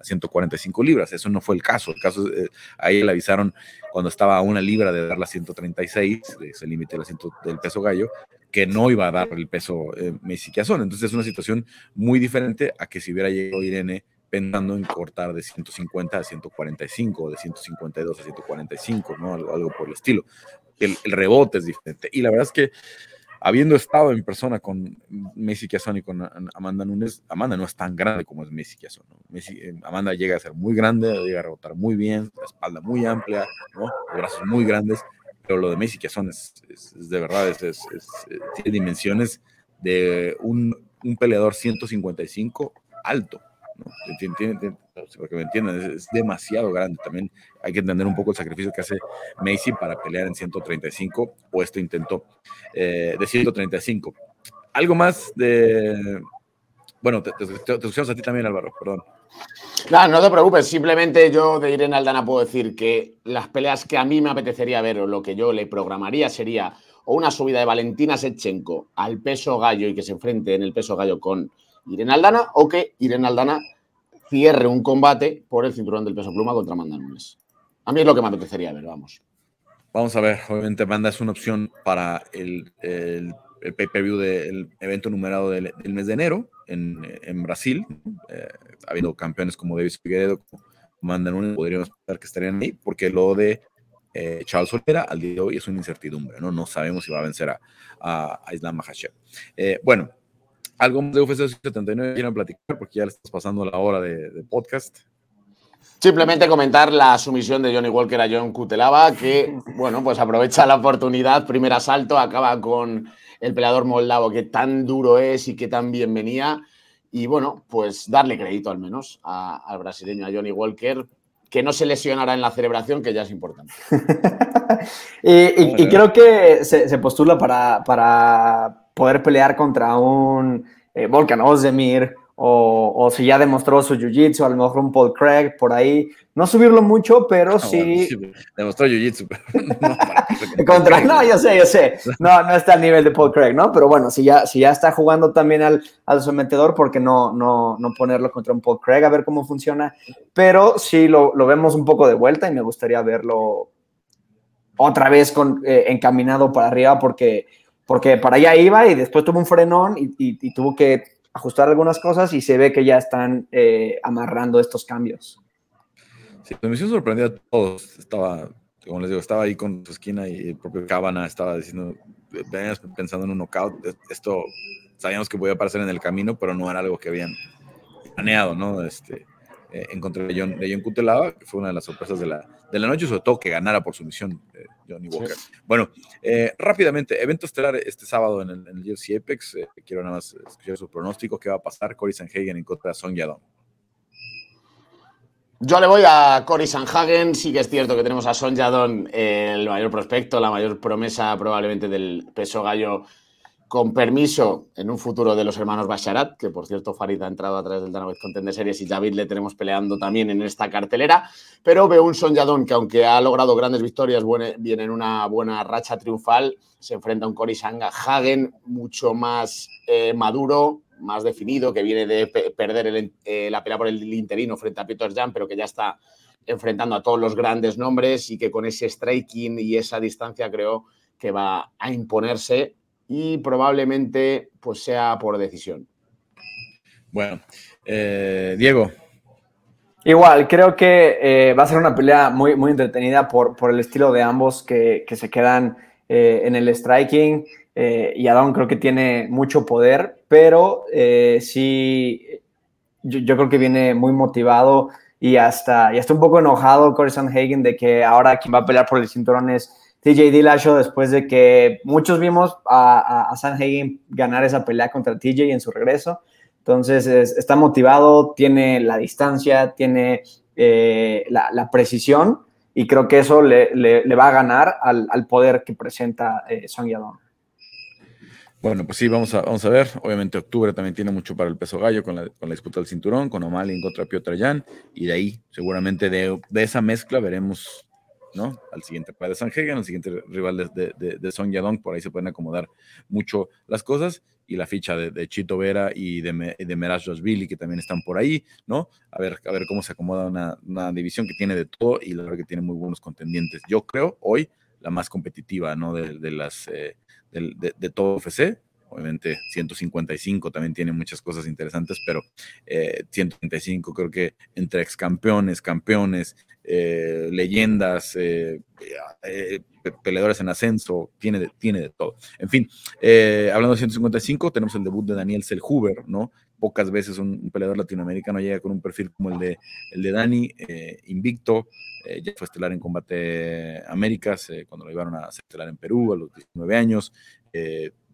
S1: a 145 libras. Eso no fue el caso. El caso, eh, ahí le avisaron cuando estaba a una libra de dar la 136, ese límite del peso gallo, que no iba a dar el peso eh, Entonces es una situación muy diferente a que si hubiera llegado Irene pensando en cortar de 150 a 145 o de 152 a 145, ¿no? Algo, por el estilo. El, rebote es diferente. Y la verdad es que habiendo estado en persona con Messi Kiazón y con Amanda Nunes, Amanda no es tan grande como es Messi Kiazón. Eh, Amanda llega a ser muy grande, llega a rebotar muy bien, la espalda muy amplia, ¿no? los brazos muy grandes pero lo de Messi que son es, de verdad, es, eh, tiene dimensiones de un, un, peleador 155 alto. ¿no? para que me entiendan, es, demasiado grande. También hay que entender un poco el sacrificio que hace Messi para pelear en 135, o esto intentó, eh, de 135. Algo más de... Bueno, te, te, a ti también, Álvaro, perdón.
S4: No, no te preocupes, simplemente yo de Irene Aldana puedo decir que las peleas que a mí me apetecería ver o lo que yo le programaría sería o una subida de Valentina Sechenko al peso gallo y que se enfrente en el peso gallo con Irene Aldana o que Irene Aldana cierre un combate por el cinturón del peso pluma contra Amanda Nunes. A mí es lo que me apetecería ver, vamos.
S1: Vamos a ver, obviamente Amanda es una opción para el, el el pay-per-view del evento numerado del, mes de enero en, Brasil. Eh, ha habido campeones como Davis Figueredo, Mandan podríamos pensar que estarían ahí, porque lo de eh, Charles Solera al día de hoy es una incertidumbre, ¿no? No sabemos si va a vencer a, a, Islam Mahashev. Eh, bueno, algo más de UFC 79 quieren platicar, porque ya le estás pasando la hora de, de podcast.
S4: Simplemente comentar la sumisión de Johnny Walker a John Kutelava, que, bueno, pues aprovecha la oportunidad, primer asalto, acaba con el peleador moldavo que tan duro es y que tan bien venía. Y bueno, pues darle crédito al menos al brasileño, Johnny Walker, que no se lesionará en la celebración, que ya es importante.
S5: y, creo que se, postula para, para, poder pelear contra un eh, Volkan Ozdemir o, si ya demostró su jiu-jitsu, a lo mejor un Paul Craig por ahí. No subirlo mucho, pero ah, sí.
S1: Demostró jiu-jitsu.
S5: no, Contra, no, yo sé, yo sé. No, no está al nivel de Paul Craig, ¿no? Pero bueno, si ya, si ya está jugando también al, al sometedor, ¿por qué no, no, no ponerlo contra un Paul Craig a ver cómo funciona? Pero sí lo, lo vemos un poco de vuelta y me gustaría verlo otra vez con, eh, encaminado para arriba porque, porque para allá iba y después tuvo un frenón y tuvo que ajustar algunas cosas y se ve que ya están eh, amarrando estos cambios.
S1: Sí, me hizo sorprendida a todos. Estaba, como les digo, estaba ahí con su esquina y el propio Cabana estaba diciendo, venías pensando en un knockout. Esto sabíamos que podía aparecer en el camino, pero no era algo que habían planeado, ¿no? Este, eh, encontré a John, de John Cutelaba, que fue una de las sorpresas de la, de la noche, sobre todo que ganara por sumisión eh, Johnny Walker. Bueno, eh, rápidamente, evento estelar este sábado en el, en el UFC Apex. Eh, quiero nada más escuchar su pronóstico. ¿Qué va a pasar? Cory Sanhagen en contra de Song Yadong.
S4: Yo le voy a Cory Sanhagen. Sí que es cierto que tenemos a Son Yadong, el mayor prospecto, la mayor promesa probablemente del peso gallo con permiso en un futuro de los hermanos Basharat, que por cierto Farid ha entrado a través del Dana Contender Series y David le tenemos peleando también en esta cartelera, pero veo un Son Yadon que aunque ha logrado grandes victorias, viene en una buena racha triunfal, se enfrenta a un Cory Hagen mucho más eh, maduro, más definido, que viene de perder eh, la pelea por el interino frente a Peter Jan, pero que ya está enfrentando a todos los grandes nombres y que con ese striking y esa distancia creo que va a imponerse y probablemente pues sea por decisión.
S1: Bueno, eh, Diego.
S5: Igual, creo que eh, va a ser una pelea muy, muy entretenida por, por el estilo de ambos que, se quedan eh, en el striking eh, y Adon creo que tiene mucho poder, pero eh, sí, yo, creo que viene muy motivado y hasta, y hasta un poco enojado Corey Hagen de que ahora quien va a pelear por el cinturón es TJ Dillashaw después de que muchos vimos a, a, Sanhagen ganar esa pelea contra TJ en su regreso. Entonces está motivado, tiene la distancia, tiene la, la, precisión y creo que eso le, le, va a ganar al, al poder que presenta eh, Song Yadong.
S1: Bueno, pues sí, vamos a, vamos a ver. Obviamente octubre también tiene mucho para el peso gallo con la, con la disputa del cinturón, con O'Malley contra Piotr Jan, y de ahí seguramente de, de, esa mezcla veremos ¿no? Al siguiente padre de San Hagen, al siguiente rival de, de, de, Yadong, por ahí se pueden acomodar mucho las cosas, y la ficha de, Chito Vera y de, de Meraj que también están por ahí, ¿no? A ver, a ver cómo se acomoda una, una división que tiene de todo y la verdad que tiene muy buenos contendientes. Yo creo hoy la más competitiva, ¿no? De, las, eh, de, todo FC, Obviamente 155 también tiene muchas cosas interesantes, pero 135 eh, creo que entre ex campeones, campeones, eh, leyendas, eh, peleadores en ascenso, tiene de, tiene de todo. En fin, hablando de 155, tenemos el debut de Daniel Selhuber, ¿no? Pocas veces un, peleador latinoamericano llega con un perfil como el de, el de Dani, invicto, ya fue estelar en Combate Américas, cuando lo llevaron a estelar en Perú a los 19 años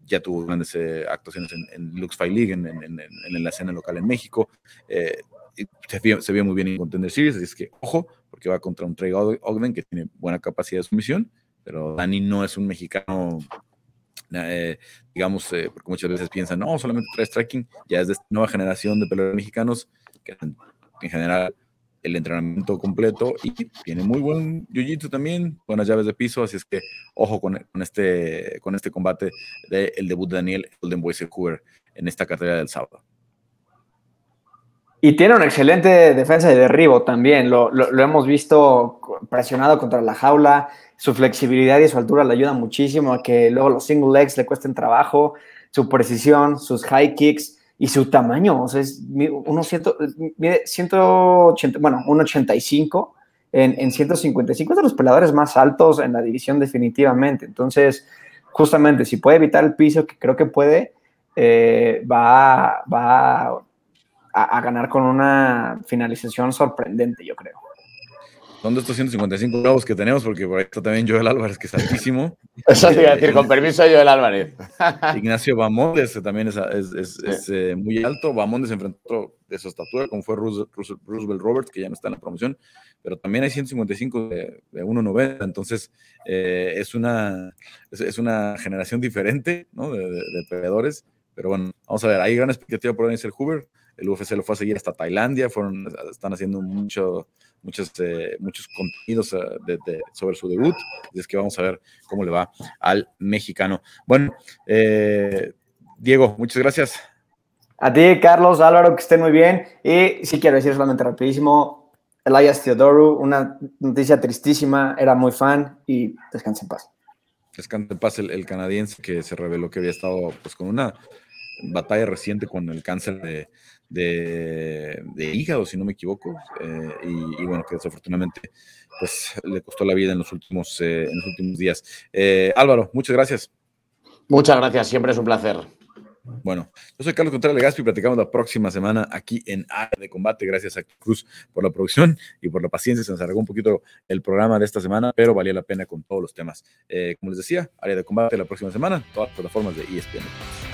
S1: ya tuvo grandes eh, actuaciones en, Lux Fight League, en, en, la escena local en México. Eh, se, vio, se, vio, muy bien en Contender Series, así es que ojo, porque va contra un Trey Ogden que tiene buena capacidad de sumisión, pero Dani no es un mexicano, eh, digamos, porque muchas veces piensan, no, solamente trae striking, ya es de esta nueva generación de peleadores mexicanos que en general el entrenamiento completo y tiene muy buen jiu-jitsu también, buenas llaves de piso, así es que ojo con, este, con este combate del debut de Daniel Golden Boy Cooper en esta carrera del sábado.
S5: Y tiene una excelente defensa de derribo también, lo, hemos visto presionado contra la jaula, su flexibilidad y su altura le ayuda muchísimo a que luego los single legs le cuesten trabajo, su precisión, sus high kicks, y su tamaño, o sea, es unos 180, bueno, 1,85 en, en 155, es de los peleadores más altos en la división definitivamente. Entonces, justamente, si puede evitar el piso, que creo que puede, eh, va, va a, a ganar con una finalización sorprendente, yo creo.
S1: Son de estos 155 bravos que tenemos, porque por ahí está también Joel Álvarez, que es altísimo.
S4: Eso te iba a decir, con permiso Joel Álvarez.
S1: Ignacio Bamondes también es, es, eh, muy alto. Bamondes enfrentó de su estatura, como fue Roosevelt Roberts, que ya no está en la promoción, pero también hay 155 de, de 1.90, entonces eh, es, una, es, una generación diferente ¿no? de, de, peleadores. Pero bueno, vamos a ver, hay gran expectativa por Daniel Huber. El UFC lo fue a seguir hasta Tailandia, fueron, están haciendo mucho, muchos, eh, muchos contenidos eh, sobre su debut. Y es que vamos a ver cómo le va al mexicano. Bueno, eh, Diego, muchas gracias.
S5: A ti, Carlos, Álvaro, que estén muy bien. Y sí quiero decir solamente rapidísimo, Elias Theodoru, una noticia tristísima, era muy fan y descansa en paz.
S1: Descansa en paz el, canadiense que se reveló que había estado pues con una batalla reciente con el cáncer de, de, hígado, si no me equivoco, eh, y, bueno, que desafortunadamente pues le costó la vida en los últimos, eh, en los últimos días. Eh, Álvaro, muchas gracias.
S4: Muchas gracias, siempre es un placer.
S1: Bueno, yo soy Carlos Contreras Legaspi y platicamos la próxima semana aquí en Área de Combate. Gracias a Cruz por la producción y por la paciencia. Se nos alargó un poquito el programa de esta semana, pero valía la pena con todos los temas. como les decía, Área de Combate la próxima semana, todas las plataformas de ESPN.